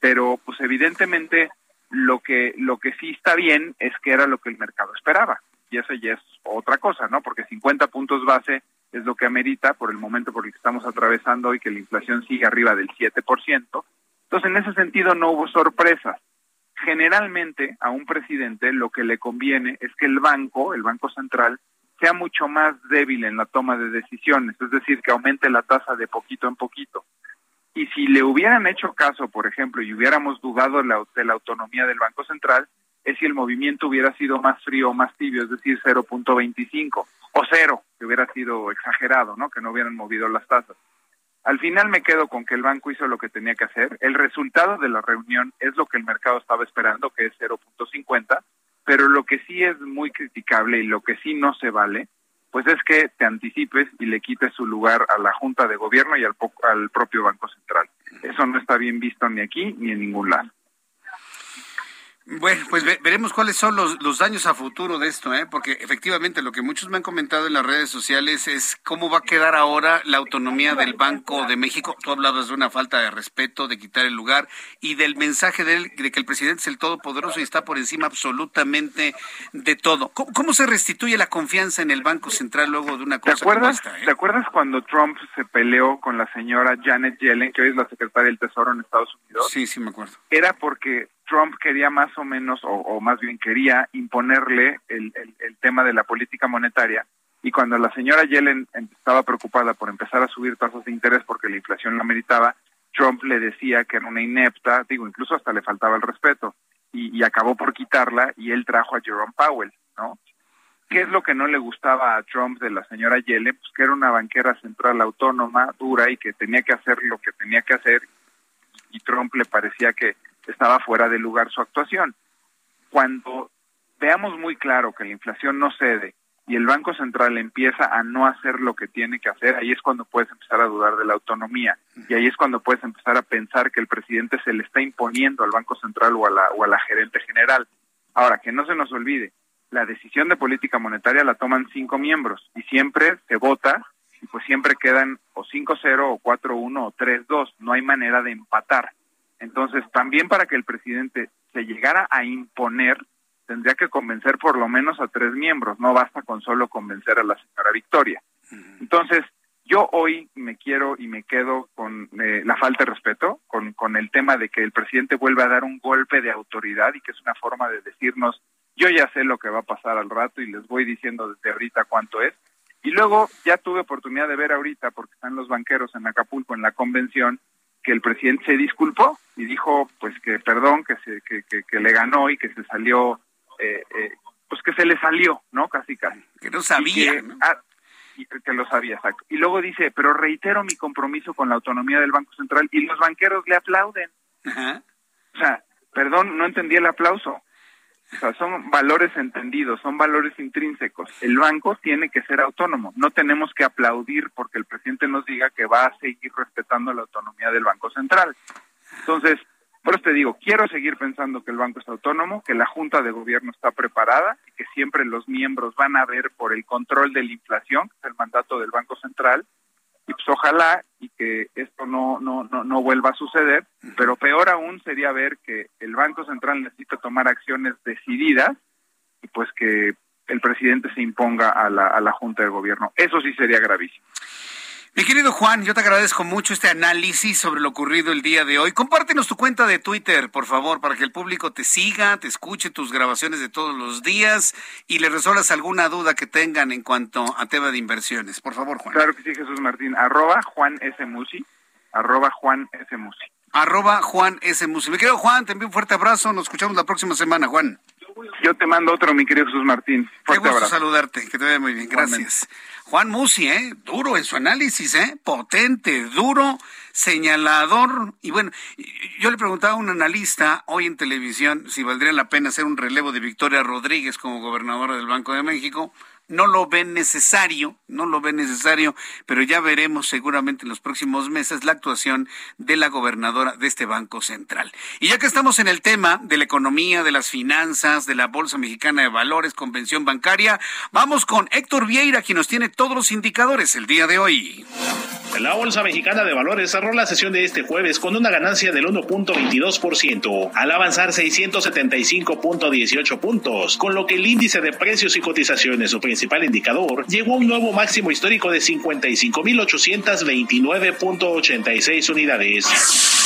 Pero pues evidentemente lo que, lo que sí está bien es que era lo que el mercado esperaba. Y eso ya es otra cosa, ¿no? Porque 50 puntos base es lo que amerita por el momento por el que estamos atravesando hoy, que la inflación sigue arriba del 7%. Entonces, en ese sentido no hubo sorpresas generalmente a un presidente lo que le conviene es que el banco, el Banco Central, sea mucho más débil en la toma de decisiones, es decir, que aumente la tasa de poquito en poquito. Y si le hubieran hecho caso, por ejemplo, y hubiéramos dudado de la, autonomía del Banco Central, es si el movimiento hubiera sido más frío o más tibio, es decir, 0.25 o cero, que hubiera sido exagerado, ¿no? Que no hubieran movido las tasas. Al final me quedo con que el banco hizo lo que tenía que hacer. El resultado de la reunión es lo que el mercado estaba esperando, que es 0.50, pero lo que sí es muy criticable y lo que sí no se vale, pues es que te anticipes y le quites su lugar a la Junta de Gobierno y al, al propio Banco Central. Eso no está bien visto ni aquí ni en ningún lado. Bueno, pues veremos cuáles son los, los, daños a futuro de esto, ¿eh? porque efectivamente lo que muchos me han comentado en las redes sociales es cómo va a quedar ahora la autonomía del Banco de México. Tú hablabas de una falta de respeto, de quitar el lugar y del mensaje de, él, de que el presidente es el todopoderoso y está por encima absolutamente de todo. ¿Cómo, se restituye la confianza en el Banco Central luego de una cosa ¿Te acuerdas, como esta? ¿Te acuerdas cuando Trump se peleó con la señora Janet Yellen, que hoy es la secretaria del Tesoro en Estados Unidos? Sí, sí, me acuerdo. Era porque Trump quería más o menos, o, más bien quería imponerle el, el, tema de la política monetaria. Y cuando la señora Yellen estaba preocupada por empezar a subir tasas de interés porque la inflación la meritaba, Trump le decía que era una inepta, digo, incluso hasta le faltaba el respeto, y, y acabó por quitarla y él trajo a Jerome Powell, ¿no? ¿Qué es lo que no le gustaba a Trump de la señora Yellen? Pues que era una banquera central autónoma, dura y que tenía que hacer lo que tenía que hacer. Y Trump le parecía que estaba fuera de lugar su actuación. Cuando veamos muy claro que la inflación no cede y el Banco Central empieza a no hacer lo que tiene que hacer, ahí es cuando puedes empezar a dudar de la autonomía y ahí es cuando puedes empezar a pensar que el presidente se le está imponiendo al Banco Central o a la, o a la gerente general. Ahora, que no se nos olvide, la decisión de política monetaria la toman cinco miembros y siempre se vota y pues siempre quedan o 5-0 o 4-1 o 3-2, no hay manera de empatar. Entonces, también para que el presidente se llegara a imponer, tendría que convencer por lo menos a tres miembros, no basta con solo convencer a la señora Victoria. Entonces, yo hoy me quiero y me quedo con eh, la falta de respeto, con, con el tema de que el presidente vuelva a dar un golpe de autoridad y que es una forma de decirnos, yo ya sé lo que va a pasar al rato y les voy diciendo desde ahorita cuánto es. Y luego ya tuve oportunidad de ver ahorita, porque están los banqueros en Acapulco en la convención, que el presidente se disculpó y dijo pues que perdón que se que, que, le ganó y que se salió eh, eh, pues que se le salió no casi casi. Que no sabía que, ah, y que lo sabía exacto. Y luego dice pero reitero mi compromiso con la autonomía del banco central y los banqueros le aplauden. O sea perdón no entendí el aplauso o sea, son valores entendidos, son valores intrínsecos. El banco tiene que ser autónomo. No tenemos que aplaudir porque el presidente nos diga que va a seguir respetando la autonomía del Banco Central. Entonces, por eso te digo, quiero seguir pensando que el banco es autónomo, que la Junta de Gobierno está preparada y que siempre los miembros van a ver por el control de la inflación, que es el mandato del Banco Central, y pues ojalá y que esto no, no, no, no vuelva a suceder, pero peor aún sería ver que el Banco Central necesita tomar acciones decididas y pues que el presidente se imponga a la, a la Junta de Gobierno. Eso sí sería gravísimo. Mi querido Juan, yo te agradezco mucho este análisis sobre lo ocurrido el día de hoy. Compártenos tu cuenta de Twitter, por favor, para que el público te siga, te escuche tus grabaciones de todos los días y le resuelvas alguna duda que tengan en cuanto a tema de inversiones. Por favor, Juan. Claro que sí, Jesús Martín. Arroba Juan S. Musi. Arroba Juan S. Musi. Arroba Juan S. Musi. Mi querido Juan, te envío un fuerte abrazo. Nos escuchamos la próxima semana, Juan. Yo te mando otro, mi querido Jesús Martín. Fuerte Qué gusto saludarte, que te vaya muy bien. Gracias. Juan Musi, ¿eh? Duro en su análisis, ¿eh? Potente, duro, señalador. Y bueno, yo le preguntaba a un analista hoy en televisión si valdría la pena hacer un relevo de Victoria Rodríguez como gobernadora del Banco de México no lo ven necesario, no lo ven necesario, pero ya veremos seguramente en los próximos meses la actuación de la gobernadora de este Banco Central. Y ya que estamos en el tema de la economía, de las finanzas, de la Bolsa Mexicana de Valores, convención bancaria, vamos con Héctor Vieira, quien nos tiene todos los indicadores el día de hoy. La Bolsa Mexicana de Valores cerró la sesión de este jueves con una ganancia del 1.22%, al avanzar 675.18 puntos, con lo que el índice de precios y cotizaciones, su principal indicador, llegó a un nuevo máximo histórico de 55.829.86 unidades.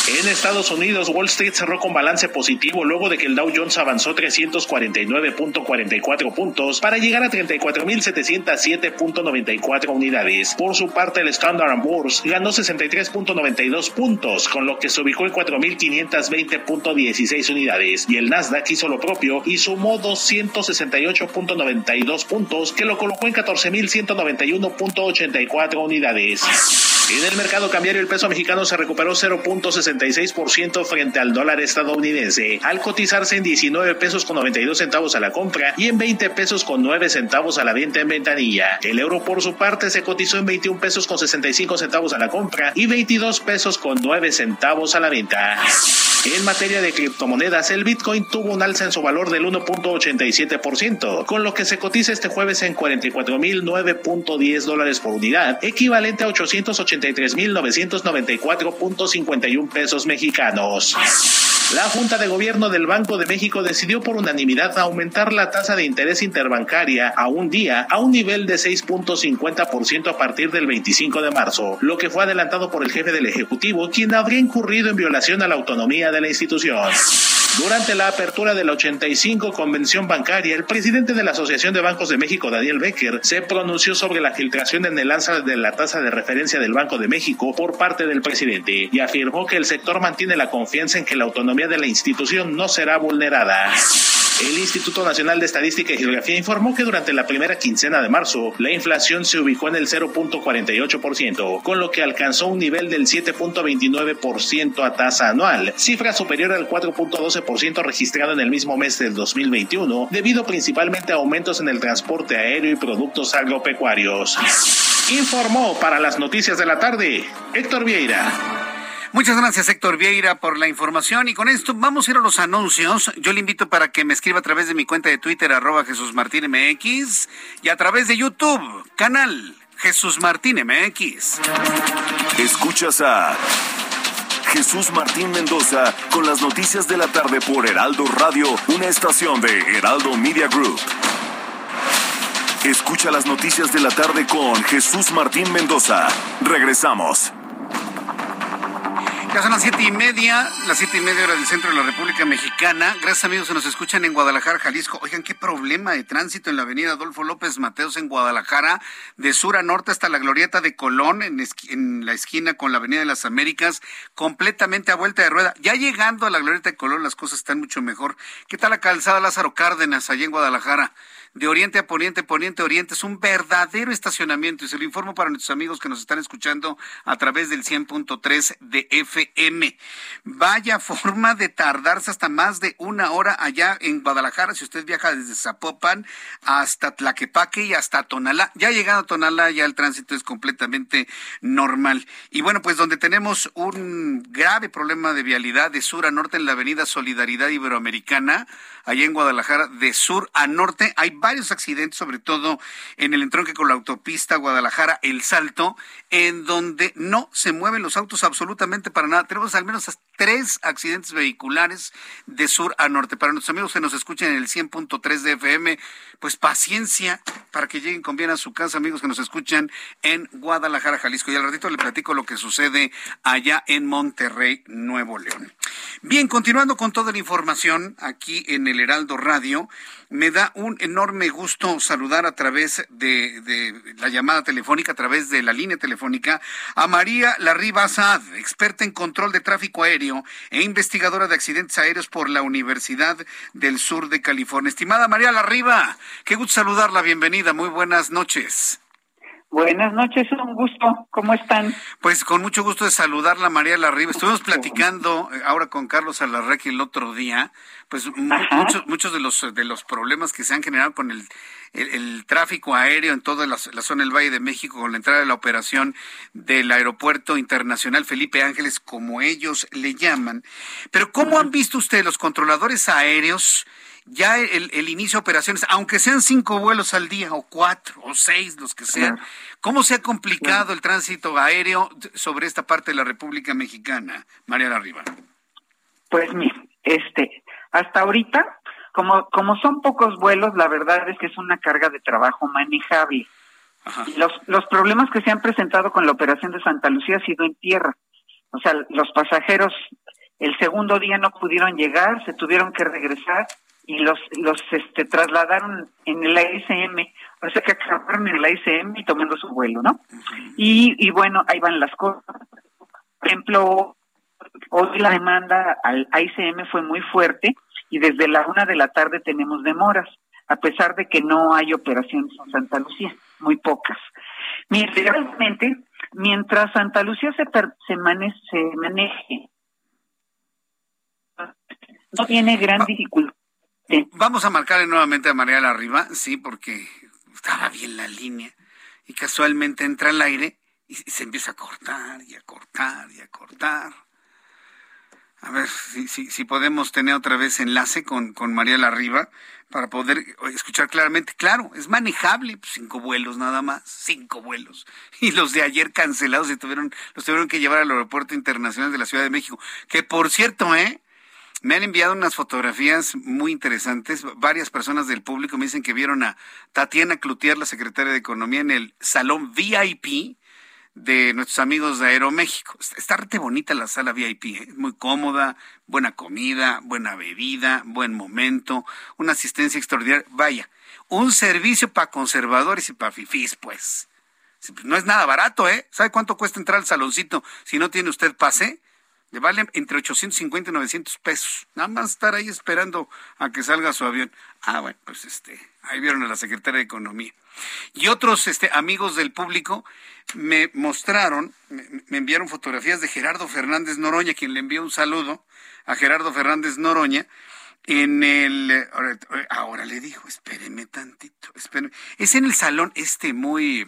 En Estados Unidos, Wall Street cerró con balance positivo luego de que el Dow Jones avanzó 349.44 puntos para llegar a 34.707.94 unidades. Por su parte, el Standard Poor's ganó 63.92 puntos, con lo que se ubicó en 4.520.16 unidades. Y el Nasdaq hizo lo propio y sumó 268.92 puntos, que lo colocó en 14.191.84 unidades. En el mercado cambiario el peso mexicano se recuperó 0.66% frente al dólar estadounidense, al cotizarse en 19 pesos con 92 centavos a la compra y en 20 pesos con 9 centavos a la venta en ventanilla. El euro por su parte se cotizó en 21 pesos con 65 centavos a la compra y 22 pesos con 9 centavos a la venta. En materia de criptomonedas, el Bitcoin tuvo un alza en su valor del 1.87%, con lo que se cotiza este jueves en 44.009.10 dólares por unidad, equivalente a 883.994.51 pesos mexicanos. La Junta de Gobierno del Banco de México decidió por unanimidad aumentar la tasa de interés interbancaria a un día a un nivel de 6.50% a partir del 25 de marzo, lo que fue adelantado por el jefe del Ejecutivo, quien habría incurrido en violación a la autonomía de la institución. Durante la apertura de la 85 Convención Bancaria, el presidente de la Asociación de Bancos de México, Daniel Becker, se pronunció sobre la filtración en el alza de la tasa de referencia del Banco de México por parte del presidente y afirmó que el sector mantiene la confianza en que la autonomía de la institución no será vulnerada. El Instituto Nacional de Estadística y Geografía informó que durante la primera quincena de marzo, la inflación se ubicó en el 0.48%, con lo que alcanzó un nivel del 7.29% a tasa anual, cifra superior al 4.12% registrado en el mismo mes del 2021, debido principalmente a aumentos en el transporte aéreo y productos agropecuarios. Informó para las noticias de la tarde Héctor Vieira. Muchas gracias, Héctor Vieira, por la información. Y con esto vamos a ir a los anuncios. Yo le invito para que me escriba a través de mi cuenta de Twitter, arroba Jesús Martín MX, y a través de YouTube, canal Jesús Martín MX. Escuchas a Jesús Martín Mendoza con las noticias de la tarde por Heraldo Radio, una estación de Heraldo Media Group. Escucha las noticias de la tarde con Jesús Martín Mendoza. Regresamos. Ya son las siete y media, las siete y media hora del centro de la República Mexicana. Gracias amigos que nos escuchan en Guadalajara, Jalisco. Oigan, qué problema de tránsito en la avenida Adolfo López Mateos en Guadalajara, de sur a norte hasta la glorieta de Colón, en, en la esquina con la avenida de las Américas, completamente a vuelta de rueda. Ya llegando a la glorieta de Colón las cosas están mucho mejor. ¿Qué tal la calzada Lázaro Cárdenas allá en Guadalajara? De oriente a poniente, poniente a oriente. Es un verdadero estacionamiento y se lo informo para nuestros amigos que nos están escuchando a través del 100.3 de FM. Vaya [LAUGHS] forma de tardarse hasta más de una hora allá en Guadalajara si usted viaja desde Zapopan hasta Tlaquepaque y hasta Tonalá. Ya llegando a Tonalá ya el tránsito es completamente normal. Y bueno, pues donde tenemos un grave problema de vialidad de sur a norte en la avenida Solidaridad Iberoamericana, allá en Guadalajara, de sur a norte, hay varios accidentes, sobre todo en el entronque con la autopista Guadalajara, El Salto, en donde no se mueven los autos absolutamente para nada. Tenemos al menos tres accidentes vehiculares de sur a norte. Para nuestros amigos que nos escuchan en el 100.3 de FM, pues paciencia para que lleguen con bien a su casa, amigos que nos escuchan en Guadalajara, Jalisco. Y al ratito le platico lo que sucede allá en Monterrey, Nuevo León. Bien, continuando con toda la información aquí en el Heraldo Radio, me da un enorme gusto saludar a través de, la llamada telefónica, a través de la línea telefónica, a María Larriba Saad, experta en control de tráfico aéreo e investigadora de accidentes aéreos por la Universidad del Sur de California. Estimada María Larriba, qué gusto saludarla, bienvenida, muy buenas noches. Buenas noches, un gusto. ¿Cómo están? Pues con mucho gusto de saludarla, María Larriba. Estuvimos platicando eh, ahora con Carlos Alarraqui el otro día, pues muchos, muchos de los de los problemas que se han generado con el, el, tráfico aéreo en toda la, zona del Valle de México con la entrada de la operación del Aeropuerto Internacional Felipe Ángeles, como ellos le llaman. Pero ¿cómo han visto ustedes los controladores aéreos? Ya el, inicio de operaciones, aunque sean cinco vuelos al día o cuatro o seis, los que sean, ¿cómo se ha complicado el tránsito aéreo sobre esta parte de la República Mexicana, María Larriba? Pues mira, este, hasta ahorita, como, como son pocos vuelos, la verdad es que es una carga de trabajo manejable. Los, los problemas que se han presentado con la operación de Santa Lucía ha sido en tierra. O sea, los pasajeros el segundo día no pudieron llegar, se tuvieron que regresar y los los este trasladaron en el ASM, o sea que acabaron en el ASM y tomando su vuelo, ¿no? Y, y bueno, ahí van las cosas. Por ejemplo, hoy la demanda al ASM fue muy fuerte y desde la una de la tarde tenemos demoras, a pesar de que no hay operaciones en Santa Lucía, muy pocas. Mientras, realmente, mientras Santa Lucía se, se, se maneje, no tiene gran dificultad Vamos a marcarle nuevamente a María Arriba, sí, porque estaba bien la línea. Y casualmente entra al aire y se empieza a cortar y a cortar y a cortar. A ver si, podemos tener otra vez enlace con, con María Larriba para poder escuchar claramente. Claro, es manejable, pues, cinco vuelos nada más, cinco vuelos. [LAUGHS] Y los de ayer cancelados y tuvieron, los tuvieron que llevar al aeropuerto internacional de la Ciudad de México. Que por cierto, ¿eh? Me han enviado unas fotografías muy interesantes. Varias personas del público me dicen que vieron a Tatiana Cloutier, la secretaria de Economía, en el salón VIP de nuestros amigos de Aeroméxico. Está rete bonita la sala VIP, ¿eh? muy cómoda, buena comida, buena bebida, buen momento, una asistencia extraordinaria. Vaya, un servicio para conservadores y para fifís, pues. No es nada barato, ¿eh? ¿Sabe cuánto cuesta entrar al saloncito si no tiene usted pase? Le vale entre 850 y 900 pesos. Nada más estar ahí esperando a que salga su avión. Ah, bueno, pues este, ahí vieron a la secretaria de Economía. Y otros este, amigos del público me mostraron, me, enviaron fotografías de Gerardo Fernández Noroña, quien le envió un saludo a Gerardo Fernández Noroña. En el. Ahora, le dijo, espéreme tantito. Es en el salón este muy.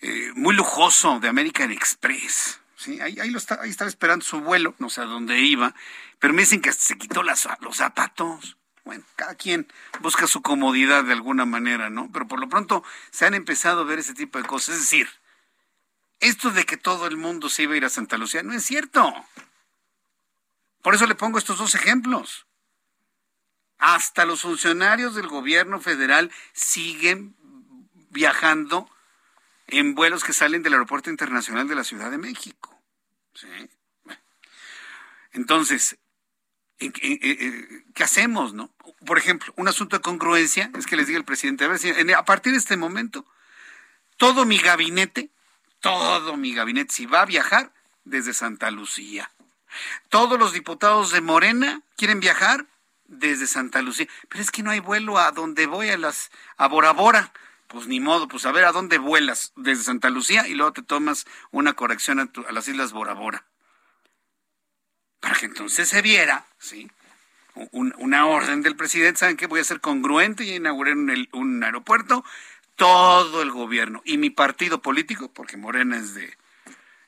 Eh, muy lujoso de American Express. Sí, ahí, está, ahí estaba esperando su vuelo, no sé a dónde iba, pero me dicen que se quitó los zapatos. Bueno, cada quien busca su comodidad de alguna manera, ¿no? Pero por lo pronto se han empezado a ver ese tipo de cosas. Es decir, esto de que todo el mundo se iba a ir a Santa Lucía no es cierto. Por eso le pongo estos dos ejemplos. Hasta los funcionarios del gobierno federal siguen viajando en vuelos que salen del Aeropuerto Internacional de la Ciudad de México. Entonces, ¿qué hacemos, no? Por ejemplo, un asunto de congruencia es que les diga el presidente, a, a partir de este momento, todo mi gabinete, todo mi gabinete, si va a viajar desde Santa Lucía. Todos los diputados de Morena quieren viajar desde Santa Lucía, pero es que no hay vuelo a donde voy a las a Bora Bora pues ni modo, pues a ver a dónde vuelas desde Santa Lucía y luego te tomas una corrección a, las Islas Bora Bora. Para que entonces se viera, ¿sí? una orden del presidente, ¿saben qué? Voy a ser congruente y inaugurar un, aeropuerto, todo el gobierno y mi partido político, porque Morena es de,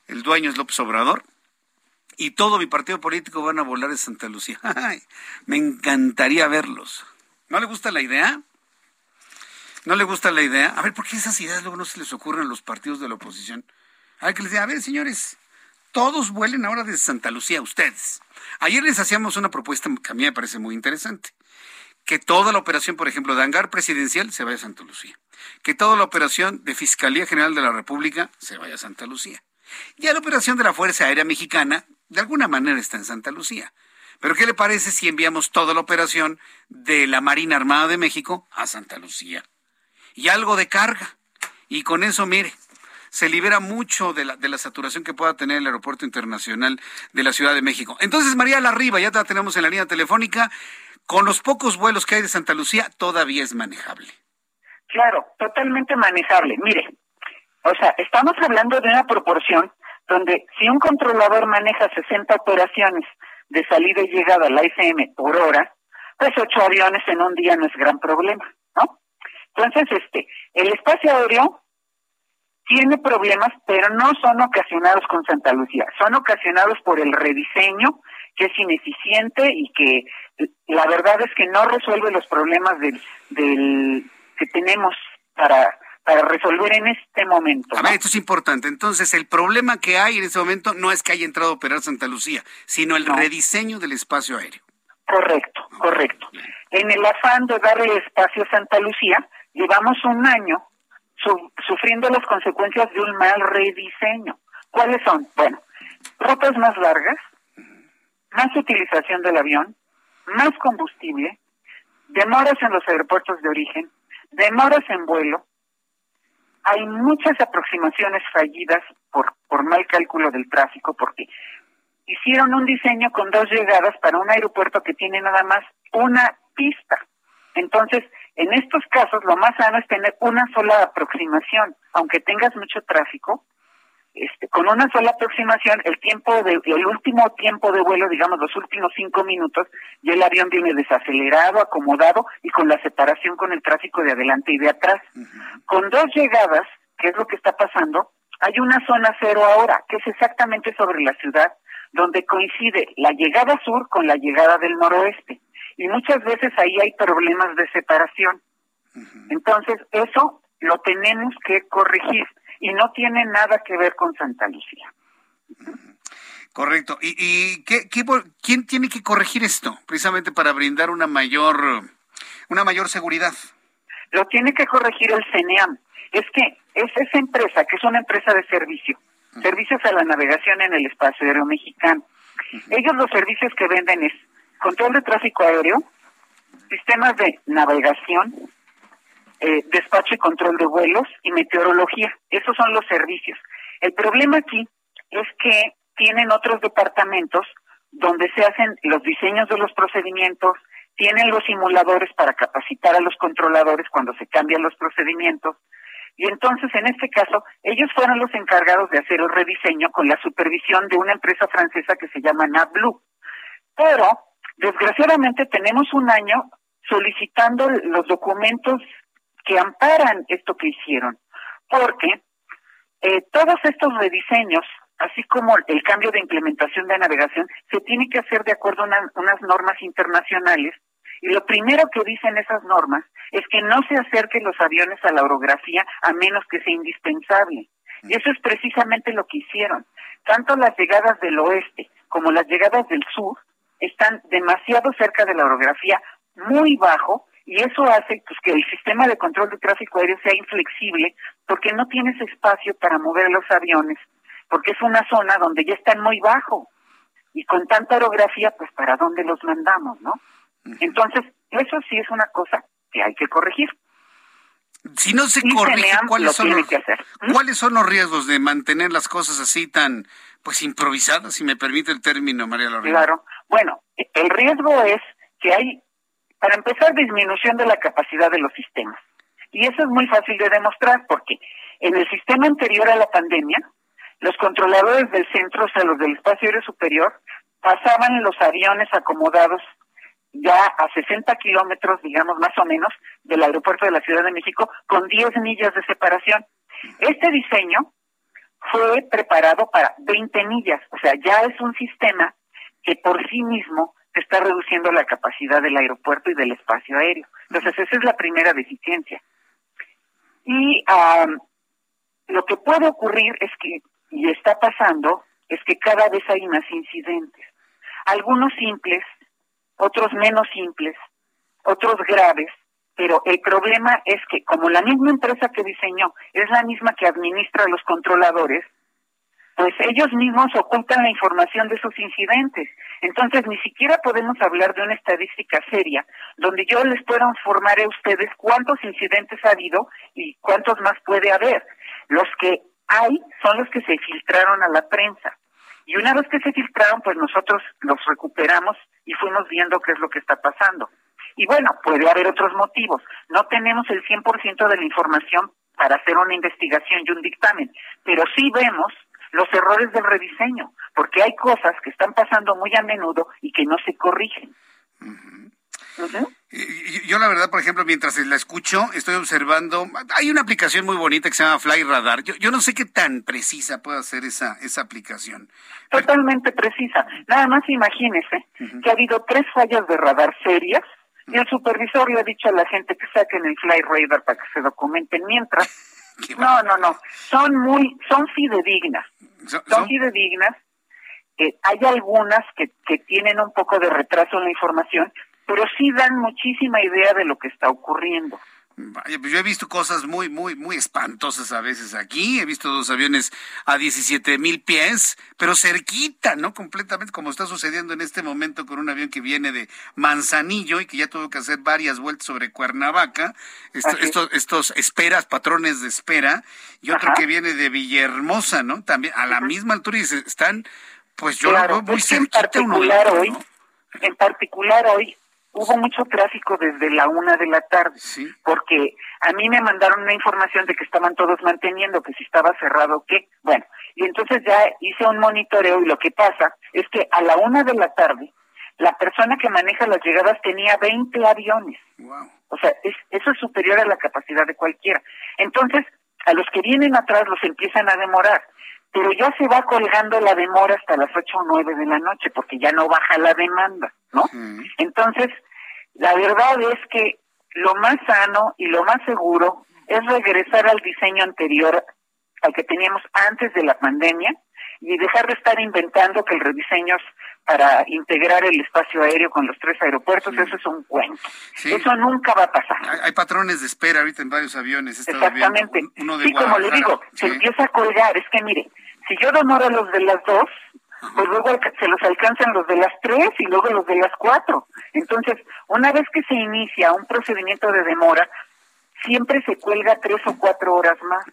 el dueño es López Obrador, y todo mi partido político van a volar de Santa Lucía. [LAUGHS] Me encantaría verlos. ¿No le gusta la idea? ¿No le gusta la idea? A ver, ¿por qué esas ideas luego no se les ocurren a los partidos de la oposición? A ver, que les diga, a ver, señores, todos vuelen ahora desde Santa Lucía, ustedes. Ayer les hacíamos una propuesta que a mí me parece muy interesante. Que toda la operación, por ejemplo, de hangar presidencial se vaya a Santa Lucía. Que toda la operación de Fiscalía General de la República se vaya a Santa Lucía. Ya la operación de la Fuerza Aérea Mexicana, de alguna manera está en Santa Lucía. Pero ¿qué le parece si enviamos toda la operación de la Marina Armada de México a Santa Lucía? Y algo de carga. Y con eso, mire, se libera mucho de la, de la saturación que pueda tener el Aeropuerto Internacional de la Ciudad de México. Entonces, María Larriba, ya la tenemos en la línea telefónica. Con los pocos vuelos que hay de Santa Lucía, todavía es manejable. Claro, totalmente manejable. Mire, o sea, estamos hablando de una proporción donde si un controlador maneja 60 operaciones de salida y llegada a la ICM por hora, pues ocho aviones en un día no es gran problema. Entonces, este, el espacio aéreo tiene problemas, pero no son ocasionados con Santa Lucía, son ocasionados por el rediseño que es ineficiente y que la verdad es que no resuelve los problemas del, del que tenemos para para resolver en este momento. A ver, esto es importante. Entonces, el problema que hay en este momento no es que haya entrado a operar Santa Lucía, sino el rediseño del espacio aéreo. Correcto, correcto. En el afán de darle espacio a Santa Lucía, Llevamos un año sufriendo las consecuencias de un mal rediseño. ¿Cuáles son? Bueno, rutas más largas, más utilización del avión, más combustible, demoras en los aeropuertos de origen, demoras en vuelo. Hay muchas aproximaciones fallidas por, por mal cálculo del tráfico porque hicieron un diseño con dos llegadas para un aeropuerto que tiene nada más una pista. Entonces, en estos casos, lo más sano es tener una sola aproximación, aunque tengas mucho tráfico. Este, con una sola aproximación, el tiempo de, el último tiempo de vuelo, digamos los últimos cinco minutos, ya el avión viene desacelerado, acomodado y con la separación con el tráfico de adelante y de atrás. Con dos llegadas, que es lo que está pasando, hay una zona cero ahora, que es exactamente sobre la ciudad, donde coincide la llegada sur con la llegada del noroeste. Y muchas veces ahí hay problemas de separación. Entonces, eso lo tenemos que corregir y no tiene nada que ver con Santa Lucía. Correcto. ¿Y, y qué, qué, quién tiene que corregir esto precisamente para brindar una mayor, una mayor seguridad? Lo tiene que corregir el CENEAM. Es que es esa empresa, que es una empresa de servicio, servicios a la navegación en el espacio aéreo mexicano. Ellos los servicios que venden es control de tráfico aéreo, sistemas de navegación, eh, despacho y control de vuelos y meteorología. Esos son los servicios. El problema aquí es que tienen otros departamentos donde se hacen los diseños de los procedimientos, tienen los simuladores para capacitar a los controladores cuando se cambian los procedimientos. Y entonces, en este caso, ellos fueron los encargados de hacer el rediseño con la supervisión de una empresa francesa que se llama NavBlue. Pero, desgraciadamente, tenemos un año solicitando los documentos que amparan esto que hicieron, porque eh, todos estos rediseños, así como el cambio de implementación de navegación, se tiene que hacer de acuerdo a unas normas internacionales. Y lo primero que dicen esas normas es que no se acerquen los aviones a la orografía a menos que sea indispensable. Y eso es precisamente lo que hicieron. Tanto las llegadas del oeste como las llegadas del sur están demasiado cerca de la orografía, muy bajo, y eso hace pues, que el sistema de control de tráfico aéreo sea inflexible porque no tienes espacio para mover los aviones, porque es una zona donde ya están muy bajo y con tanta orografía, pues para dónde los mandamos, ¿no? Entonces, eso sí es una cosa que hay que corregir. Si no se corrige, ¿cuáles son, los, ¿cuáles son los riesgos de mantener las cosas así tan, pues, improvisadas, si me permite el término, María Lorena? Claro. Bueno, el riesgo es que hay para empezar, disminución de la capacidad de los sistemas. Y eso es muy fácil de demostrar porque en el sistema anterior a la pandemia, los controladores del centro, o sea, los del espacio aéreo superior, pasaban los aviones acomodados ya a 60 kilómetros, digamos más o menos, del aeropuerto de la Ciudad de México, con 10 millas de separación. Este diseño fue preparado para 20 millas, o sea, ya es un sistema que por sí mismo está reduciendo la capacidad del aeropuerto y del espacio aéreo. Entonces, esa es la primera deficiencia. Y lo que puede ocurrir es que, y está pasando, es que cada vez hay más incidentes. Algunos simples, otros menos simples, otros graves, pero el problema es que como la misma empresa que diseñó es la misma que administra los controladores, pues ellos mismos ocultan la información de sus incidentes. Entonces, ni siquiera podemos hablar de una estadística seria donde yo les pueda informar a ustedes cuántos incidentes ha habido y cuántos más puede haber. Los que hay son los que se filtraron a la prensa. Y una vez que se filtraron, pues nosotros los recuperamos y fuimos viendo qué es lo que está pasando. Y bueno, puede haber otros motivos. No tenemos el 100% de la información para hacer una investigación y un dictamen, pero sí vemos los errores del rediseño, porque hay cosas que están pasando muy a menudo y que no se corrigen. Yo la verdad, por ejemplo, mientras la escucho, estoy observando, hay una aplicación muy bonita que se llama Fly Radar. Yo, yo no sé qué tan precisa puede ser esa, esa aplicación. Totalmente precisa. Nada más imagínese que ha habido tres fallas de radar serias y el supervisor le ha dicho a la gente que saquen el Fly Radar para que se documenten mientras [LAUGHS] [LAUGHS] no, no, no. Son muy, son fidedignas. Son, fidedignas. Eh, hay algunas que, que tienen un poco de retraso en la información, pero sí dan muchísima idea de lo que está ocurriendo. Vaya, pues yo he visto cosas muy, muy, muy espantosas a veces aquí. He visto dos aviones a 17 mil pies, pero cerquita, ¿no? Completamente, como está sucediendo en este momento con un avión que viene de Manzanillo y que ya tuvo que hacer varias vueltas sobre Cuernavaca. estos, estos esperas, patrones de espera, y otro que viene de Villahermosa, ¿no? También a la misma altura y están, pues yo lo veo muy cerquita. En particular hoy, en particular hoy, hubo mucho tráfico desde la una de la tarde, porque a mí me mandaron una información de que estaban todos manteniendo, que si estaba cerrado o qué. Bueno, y entonces ya hice un monitoreo y lo que pasa es que a la una de la tarde, la persona que maneja las llegadas tenía 20 aviones. O sea, eso es superior a la capacidad de cualquiera. Entonces, a los que vienen atrás los empiezan a demorar. Pero ya se va colgando la demora hasta las ocho o nueve de la noche porque ya no baja la demanda, ¿no? Entonces, la verdad es que lo más sano y lo más seguro es regresar al diseño anterior al que teníamos antes de la pandemia y dejar de estar inventando que el rediseño es para integrar el espacio aéreo con los tres aeropuertos, eso es un cuento. Eso nunca va a pasar. Hay, patrones de espera ahorita en varios aviones. Exactamente. Uno de sí, como le digo, se empieza a colgar. Es que mire, si yo demoro los de las dos, pues luego se los alcanzan los de las tres y luego los de las cuatro. Entonces, una vez que se inicia un procedimiento de demora, siempre se cuelga tres o cuatro horas más.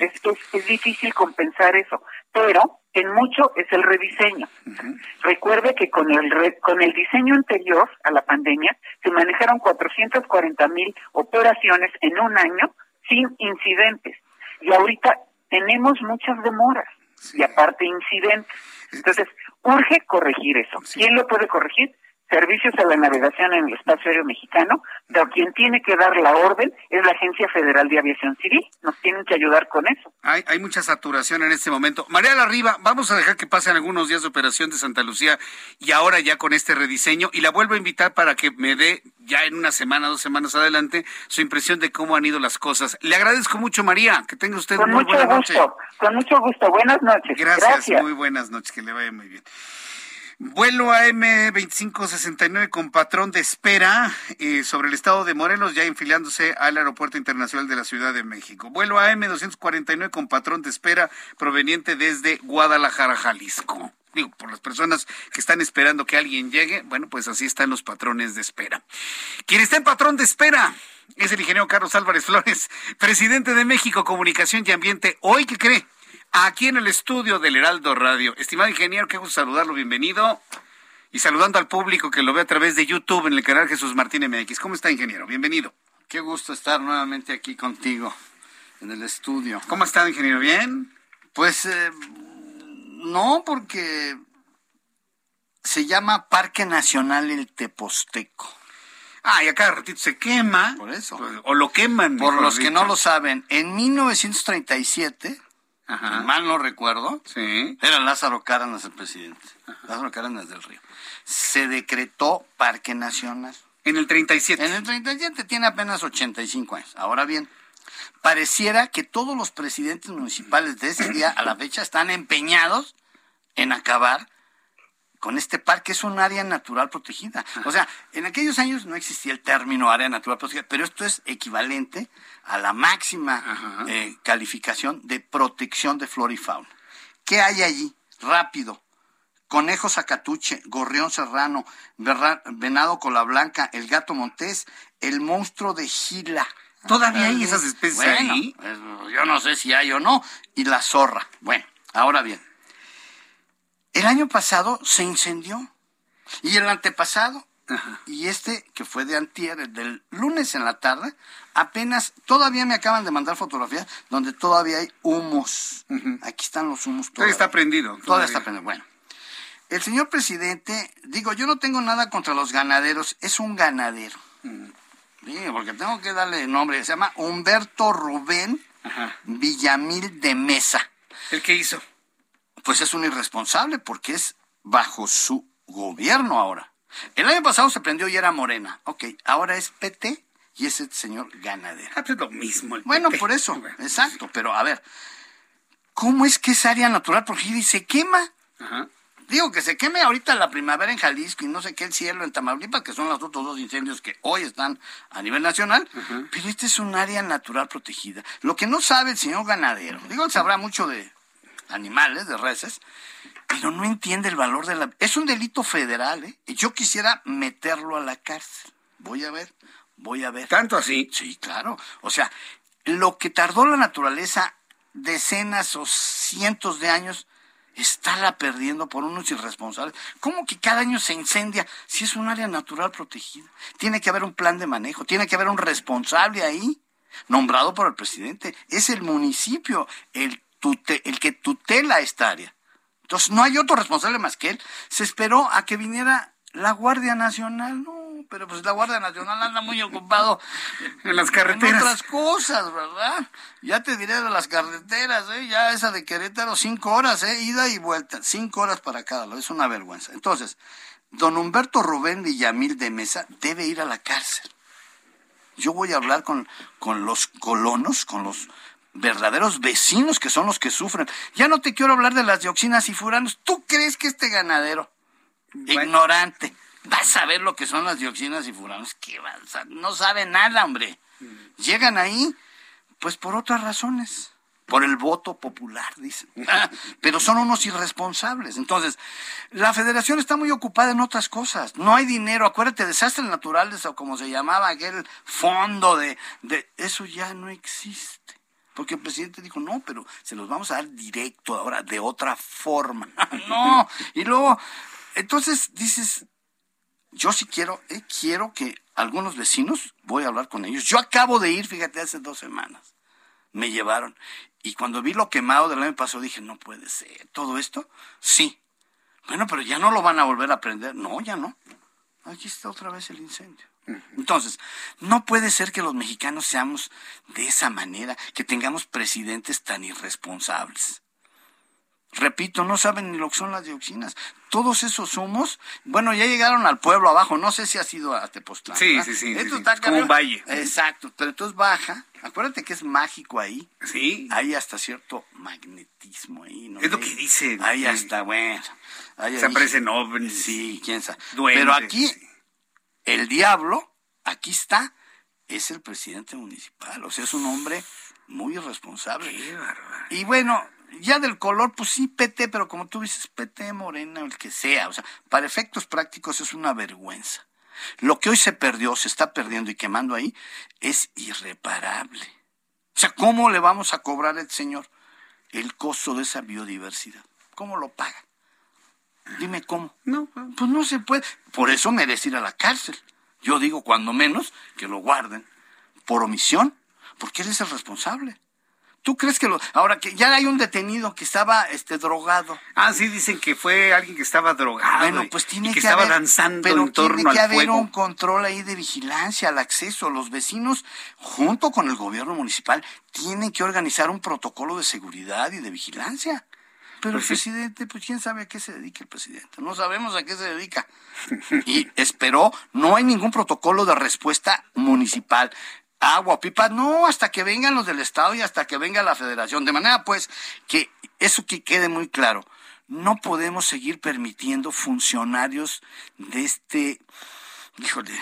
Es, es, difícil compensar eso, pero en mucho es el rediseño. Recuerde que con el con el diseño anterior a la pandemia se manejaron 440 mil operaciones en un año sin incidentes y ahorita tenemos muchas demoras y aparte incidentes. Entonces, urge corregir eso. ¿Quién lo puede corregir? Servicios a la navegación en el espacio aéreo mexicano, pero quien tiene que dar la orden es la Agencia Federal de Aviación Civil. Nos tienen que ayudar con eso. Hay, hay mucha saturación en este momento. María Larriba, vamos a dejar que pasen algunos días de operación de Santa Lucía y ahora ya con este rediseño y la vuelvo a invitar para que me dé ya en una semana, dos semanas adelante, su impresión de cómo han ido las cosas. Le agradezco mucho, María. Que tenga usted con muy mucho buena gusto, noche. Con mucho gusto. Buenas noches. Gracias, Gracias. muy buenas noches. Que le vaya muy bien. Vuelo AM2569 con patrón de espera eh, sobre el estado de Morelos, ya enfilándose al Aeropuerto Internacional de la Ciudad de México. Vuelo AM249 con patrón de espera proveniente desde Guadalajara, Jalisco. Digo, por las personas que están esperando que alguien llegue, bueno, pues así están los patrones de espera. Quien está en patrón de espera es el ingeniero Carlos Álvarez Flores, presidente de México Comunicación y Ambiente. Hoy, ¿qué cree? Aquí en el estudio del Heraldo Radio. Estimado ingeniero, qué gusto saludarlo, bienvenido. Y saludando al público que lo ve a través de YouTube en el canal Jesús Martín MX. ¿Cómo está, ingeniero? Bienvenido. Qué gusto estar nuevamente aquí contigo en el estudio. ¿Cómo está, ingeniero? ¿Bien? Pues eh, no, porque se llama Parque Nacional El Teposteco. Ah, y acá ratito se quema. Por eso. O lo queman. Por los que no lo saben, en 1937 Ajá. si mal no recuerdo, Sí. era Lázaro Cárdenas el presidente, Lázaro Cárdenas del Río, se decretó Parque Nacional. En el 37. En el 37 tiene apenas 85 años. Ahora bien, pareciera que todos los presidentes municipales de ese día a la fecha están empeñados en acabar con este parque. Es un área natural protegida. O sea, en aquellos años no existía el término área natural protegida, pero esto es equivalente a la máxima eh, calificación de protección de flora y fauna. ¿Qué hay allí? Rápido. Conejo Zacatuche, Gorrión Serrano, verra- Venado Cola Blanca, el Gato Montés, el monstruo de Gila. ¿Todavía hay esas especies Bueno, ahí? pues, yo no sé si hay o no. Y la zorra. Bueno, ahora bien. El año pasado se incendió. Y el antepasado. Y este, que fue de antier, el del lunes en la tarde, apenas, todavía me acaban de mandar fotografías donde todavía hay humos. Aquí están los humos. Todavía está prendido. Todavía todavía. está prendido. Bueno. El señor presidente, digo, yo no tengo nada contra los ganaderos, es un ganadero. Sí, porque tengo que darle nombre. Se llama Humberto Rubén Villamil de Mesa. ¿El qué hizo? Pues es un irresponsable porque es bajo su gobierno ahora. El año pasado se prendió y era Morena. Ok, ahora es PT y es el señor ganadero. Ah, pues es lo mismo. el Bueno, por eso, exacto. Pero a ver, ¿cómo es que es área natural protegida y se quema? Ajá. Digo que se queme ahorita la primavera en Jalisco y no sé qué el cielo en Tamaulipas, que son los otros dos incendios que hoy están a nivel nacional, pero este es un área natural protegida. Lo que no sabe el señor ganadero, digo, él sabrá mucho de animales, de reses, pero no entiende el valor de la... Es un delito federal, ¿eh? Yo quisiera meterlo a la cárcel. Voy a ver, voy a ver. ¿Tanto así? Sí, claro. O sea, lo que tardó la naturaleza decenas o cientos de años, está la perdiendo por unos irresponsables. ¿Cómo que cada año se incendia si es un área natural protegida? Tiene que haber un plan de manejo, tiene que haber un responsable ahí, nombrado por el presidente. Es el municipio el, tute- el que tutela esta área. Entonces no hay otro responsable más que él. Se esperó a que viniera la Guardia Nacional. No, pero pues la Guardia Nacional anda muy ocupado en las carreteras. En otras cosas, ¿verdad? Ya te diré de las carreteras, ¿eh? Ya esa de Querétaro, cinco horas, ¿eh? Ida y vuelta, cinco horas para cada lado, es una vergüenza. Entonces, don Humberto Rubén Villamil de Mesa debe ir a la cárcel. Yo voy a hablar con, con los colonos, con los verdaderos vecinos que son los que sufren. Ya no te quiero hablar de las dioxinas y furanos. ¿Tú crees que este ganadero, ignorante, va a saber lo que son las dioxinas y furanos? ¿Qué va? no sabe nada, hombre. Llegan ahí, pues por otras razones. Por el voto popular, dicen. [LAUGHS] Pero son unos irresponsables. Entonces, la federación está muy ocupada en otras cosas. No hay dinero. Acuérdate, desastres naturales o como se llamaba aquel fondo de, de... Eso ya no existe. Porque el presidente dijo, no, pero se los vamos a dar directo ahora, de otra forma. [LAUGHS] no. Y luego, entonces dices, yo sí quiero, eh, quiero que algunos vecinos, voy a hablar con ellos. Yo acabo de ir, fíjate, hace dos semanas. Me llevaron. Y cuando vi lo quemado del año pasado dije, no puede ser. ¿Todo esto? Sí. Bueno, pero ya no lo van a volver a prender. No, ya no. Aquí está otra vez el incendio. Entonces, no puede ser que los mexicanos seamos de esa manera, que tengamos presidentes tan irresponsables. Repito, no saben ni lo que son las dioxinas. Todos esos humos, bueno, ya llegaron al pueblo abajo. No sé si ha sido a Tepoztlán. Sí, sí, sí. Esto está como un valle. Exacto. Pero entonces baja. Acuérdate que es mágico ahí. Sí. Hay hasta cierto magnetismo ahí. ¿no? Es lo que dicen. Ahí hasta, bueno. Se aparecen ovnis. Sí, quién sabe. Pero aquí, el diablo, aquí está, es el presidente municipal. O sea, es un hombre muy irresponsable. Qué y bueno, ya del color, pues sí, PT, pero como tú dices, PT, morena, el que sea. O sea, para efectos prácticos es una vergüenza. Lo que hoy se perdió, se está perdiendo y quemando ahí, es irreparable. O sea, ¿cómo le vamos a cobrar al señor el costo de esa biodiversidad? ¿Cómo lo paga? Dime cómo. No, pues no se puede. Por eso merece ir a la cárcel. Yo digo, cuando menos, que lo guarden. Por omisión, porque él es el responsable. ¿Tú crees que lo.? Ahora que ya hay un detenido que estaba este, drogado. Ah, sí, dicen que fue alguien que estaba drogado. Bueno, pues tiene y que, que, estaba haber, danzando pero en torno tiene que al haber fuego. un control ahí de vigilancia al acceso. Los vecinos, junto con el gobierno municipal, tienen que organizar un protocolo de seguridad y de vigilancia. Pero el presidente, pues quién sabe a qué se dedica el presidente. No sabemos a qué se dedica. Y esperó, no hay ningún protocolo de respuesta municipal. Agua, pipa, no, hasta que vengan los del Estado y hasta que venga la Federación. De manera, pues, que eso que quede muy claro. No podemos seguir permitiendo funcionarios de este, híjole,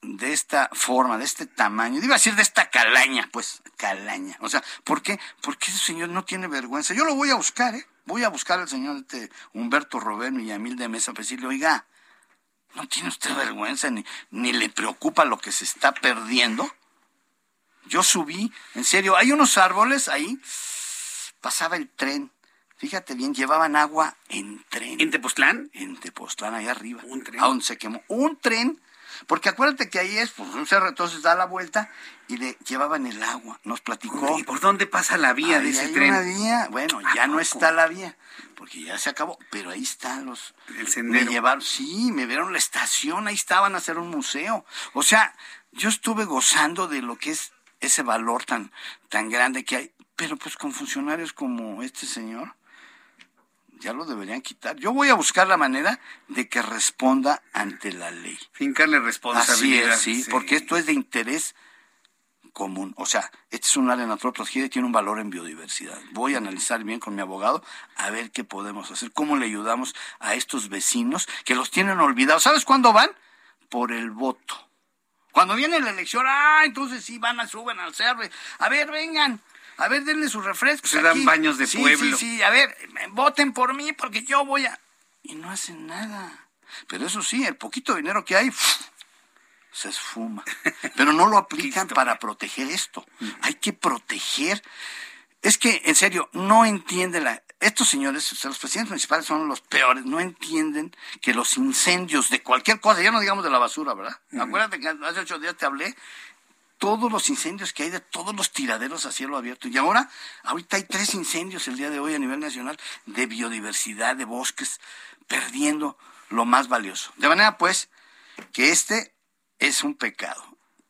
de esta forma, de este tamaño, iba a decir de esta calaña, pues, calaña. O sea, ¿por qué? Porque ese señor no tiene vergüenza. Yo lo voy a buscar, ¿eh? Voy a buscar al señor este Humberto Robert Villamil de Mesa para decirle, oiga, ¿no tiene usted vergüenza ni, ni le preocupa lo que se está perdiendo? Yo subí, en serio, hay unos árboles ahí, pasaba el tren. Fíjate bien, llevaban agua en tren. ¿En Tepoztlán? En Tepoztlán, ahí arriba. Un tren. A donde se quemó. Un tren. Porque acuérdate que ahí es, pues un cerro, entonces da la vuelta y le llevaban el agua. Nos platicó. ¿Y por dónde pasa la vía de ese hay tren? una vía. Bueno, ¿A ya no está la vía, porque ya se acabó. Pero ahí están los. El Me sendero. llevaron, sí, me vieron la estación, ahí estaban a hacer un museo. O sea, yo estuve gozando de lo que es ese valor tan, tan grande que hay. Pero pues con funcionarios como este señor, ya lo deberían quitar. Yo voy a buscar la manera de que responda ante la ley. Fincarle Así responsabilidad. es, sí, porque esto es de interés común. O sea, este es un área natural protegida y tiene un valor en biodiversidad. Voy a analizar bien con mi abogado a ver qué podemos hacer, cómo le ayudamos a estos vecinos que los tienen olvidados. ¿Sabes cuándo van? Por el voto. Cuando viene la elección, ah, entonces sí van a suben al cerro. A ver, vengan. A ver, denle sus refrescos. Se dan baños de Sí, pueblo. Sí, sí, a ver, voten por mí porque yo voy a... Y no hacen nada. Pero eso sí, el poquito dinero que hay se esfuma. [LAUGHS] Pero no lo aplican para proteger esto. Hay que proteger. Es que, en serio, no entiende la... Estos señores, o sea, los presidentes municipales son los peores, no entienden que los incendios de cualquier cosa, ya no digamos de la basura, ¿verdad? Acuérdate que hace ocho días te hablé, todos los incendios que hay de todos los tiraderos a cielo abierto. Y ahora, ahorita hay tres incendios el día de hoy a nivel nacional de biodiversidad, de bosques, perdiendo lo más valioso. De manera, pues, que este es un pecado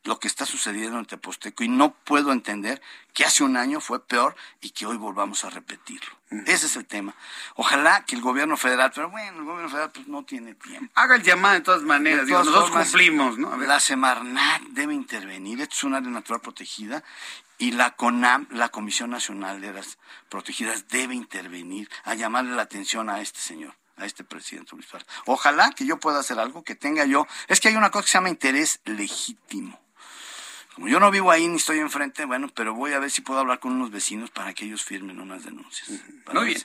lo que está sucediendo en Teposteco y no puedo entender que hace un año fue peor y que hoy volvamos a repetirlo. Ese es el tema. Ojalá que el gobierno federal, pero bueno, el gobierno federal pues no tiene tiempo. Haga el llamado de todas maneras, De todas nosotros formas, cumplimos, ¿no? A ver. La Semarnat debe intervenir, esto es un área natural protegida y la CONAM, la Comisión Nacional de las Protegidas, debe intervenir a llamarle la atención a este señor a este presidente Luis. Ojalá que yo pueda hacer algo, que tenga yo. Es que hay una cosa que se llama interés legítimo. Como yo no vivo ahí ni estoy enfrente, bueno, pero voy a ver si puedo hablar con unos vecinos para que ellos firmen unas denuncias. Muy bien.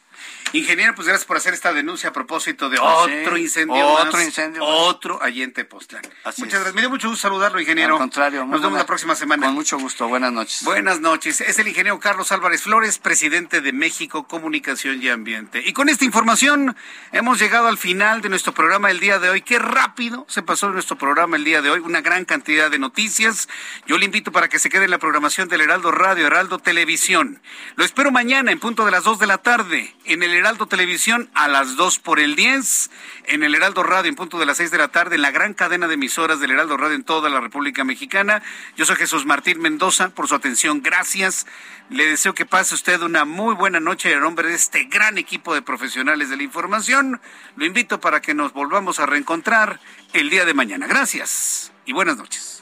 Ingeniero, pues gracias por hacer esta denuncia a propósito de Ah, otro sí, incendio otro más, incendio más. Otro allí en Tepoztlán. Así Muchas es. gracias. Me dio mucho gusto saludarlo, ingeniero. Al contrario, Nos vemos buena- la próxima semana. Con mucho gusto. Buenas noches. Buenas noches. Es el ingeniero Carlos Álvarez Flores, presidente de México Comunicación y Ambiente. Y con esta información hemos llegado al final de nuestro programa el día de hoy. Qué rápido se pasó nuestro programa el día de hoy. Una gran cantidad de noticias. Yo le invito para que se quede en la programación del Heraldo Radio, Heraldo Televisión. Lo espero mañana en punto de las 2 de la tarde en el Heraldo Televisión a las 2 por el 10. En el Heraldo Radio en punto de las 6 de la tarde en la gran cadena de emisoras del Heraldo Radio en toda la República Mexicana. Yo soy Jesús Martín Mendoza. Por su atención, gracias. Le deseo que pase usted una muy buena noche en nombre de este gran equipo de profesionales de la información. Lo invito para que nos volvamos a reencontrar el día de mañana. Gracias y buenas noches.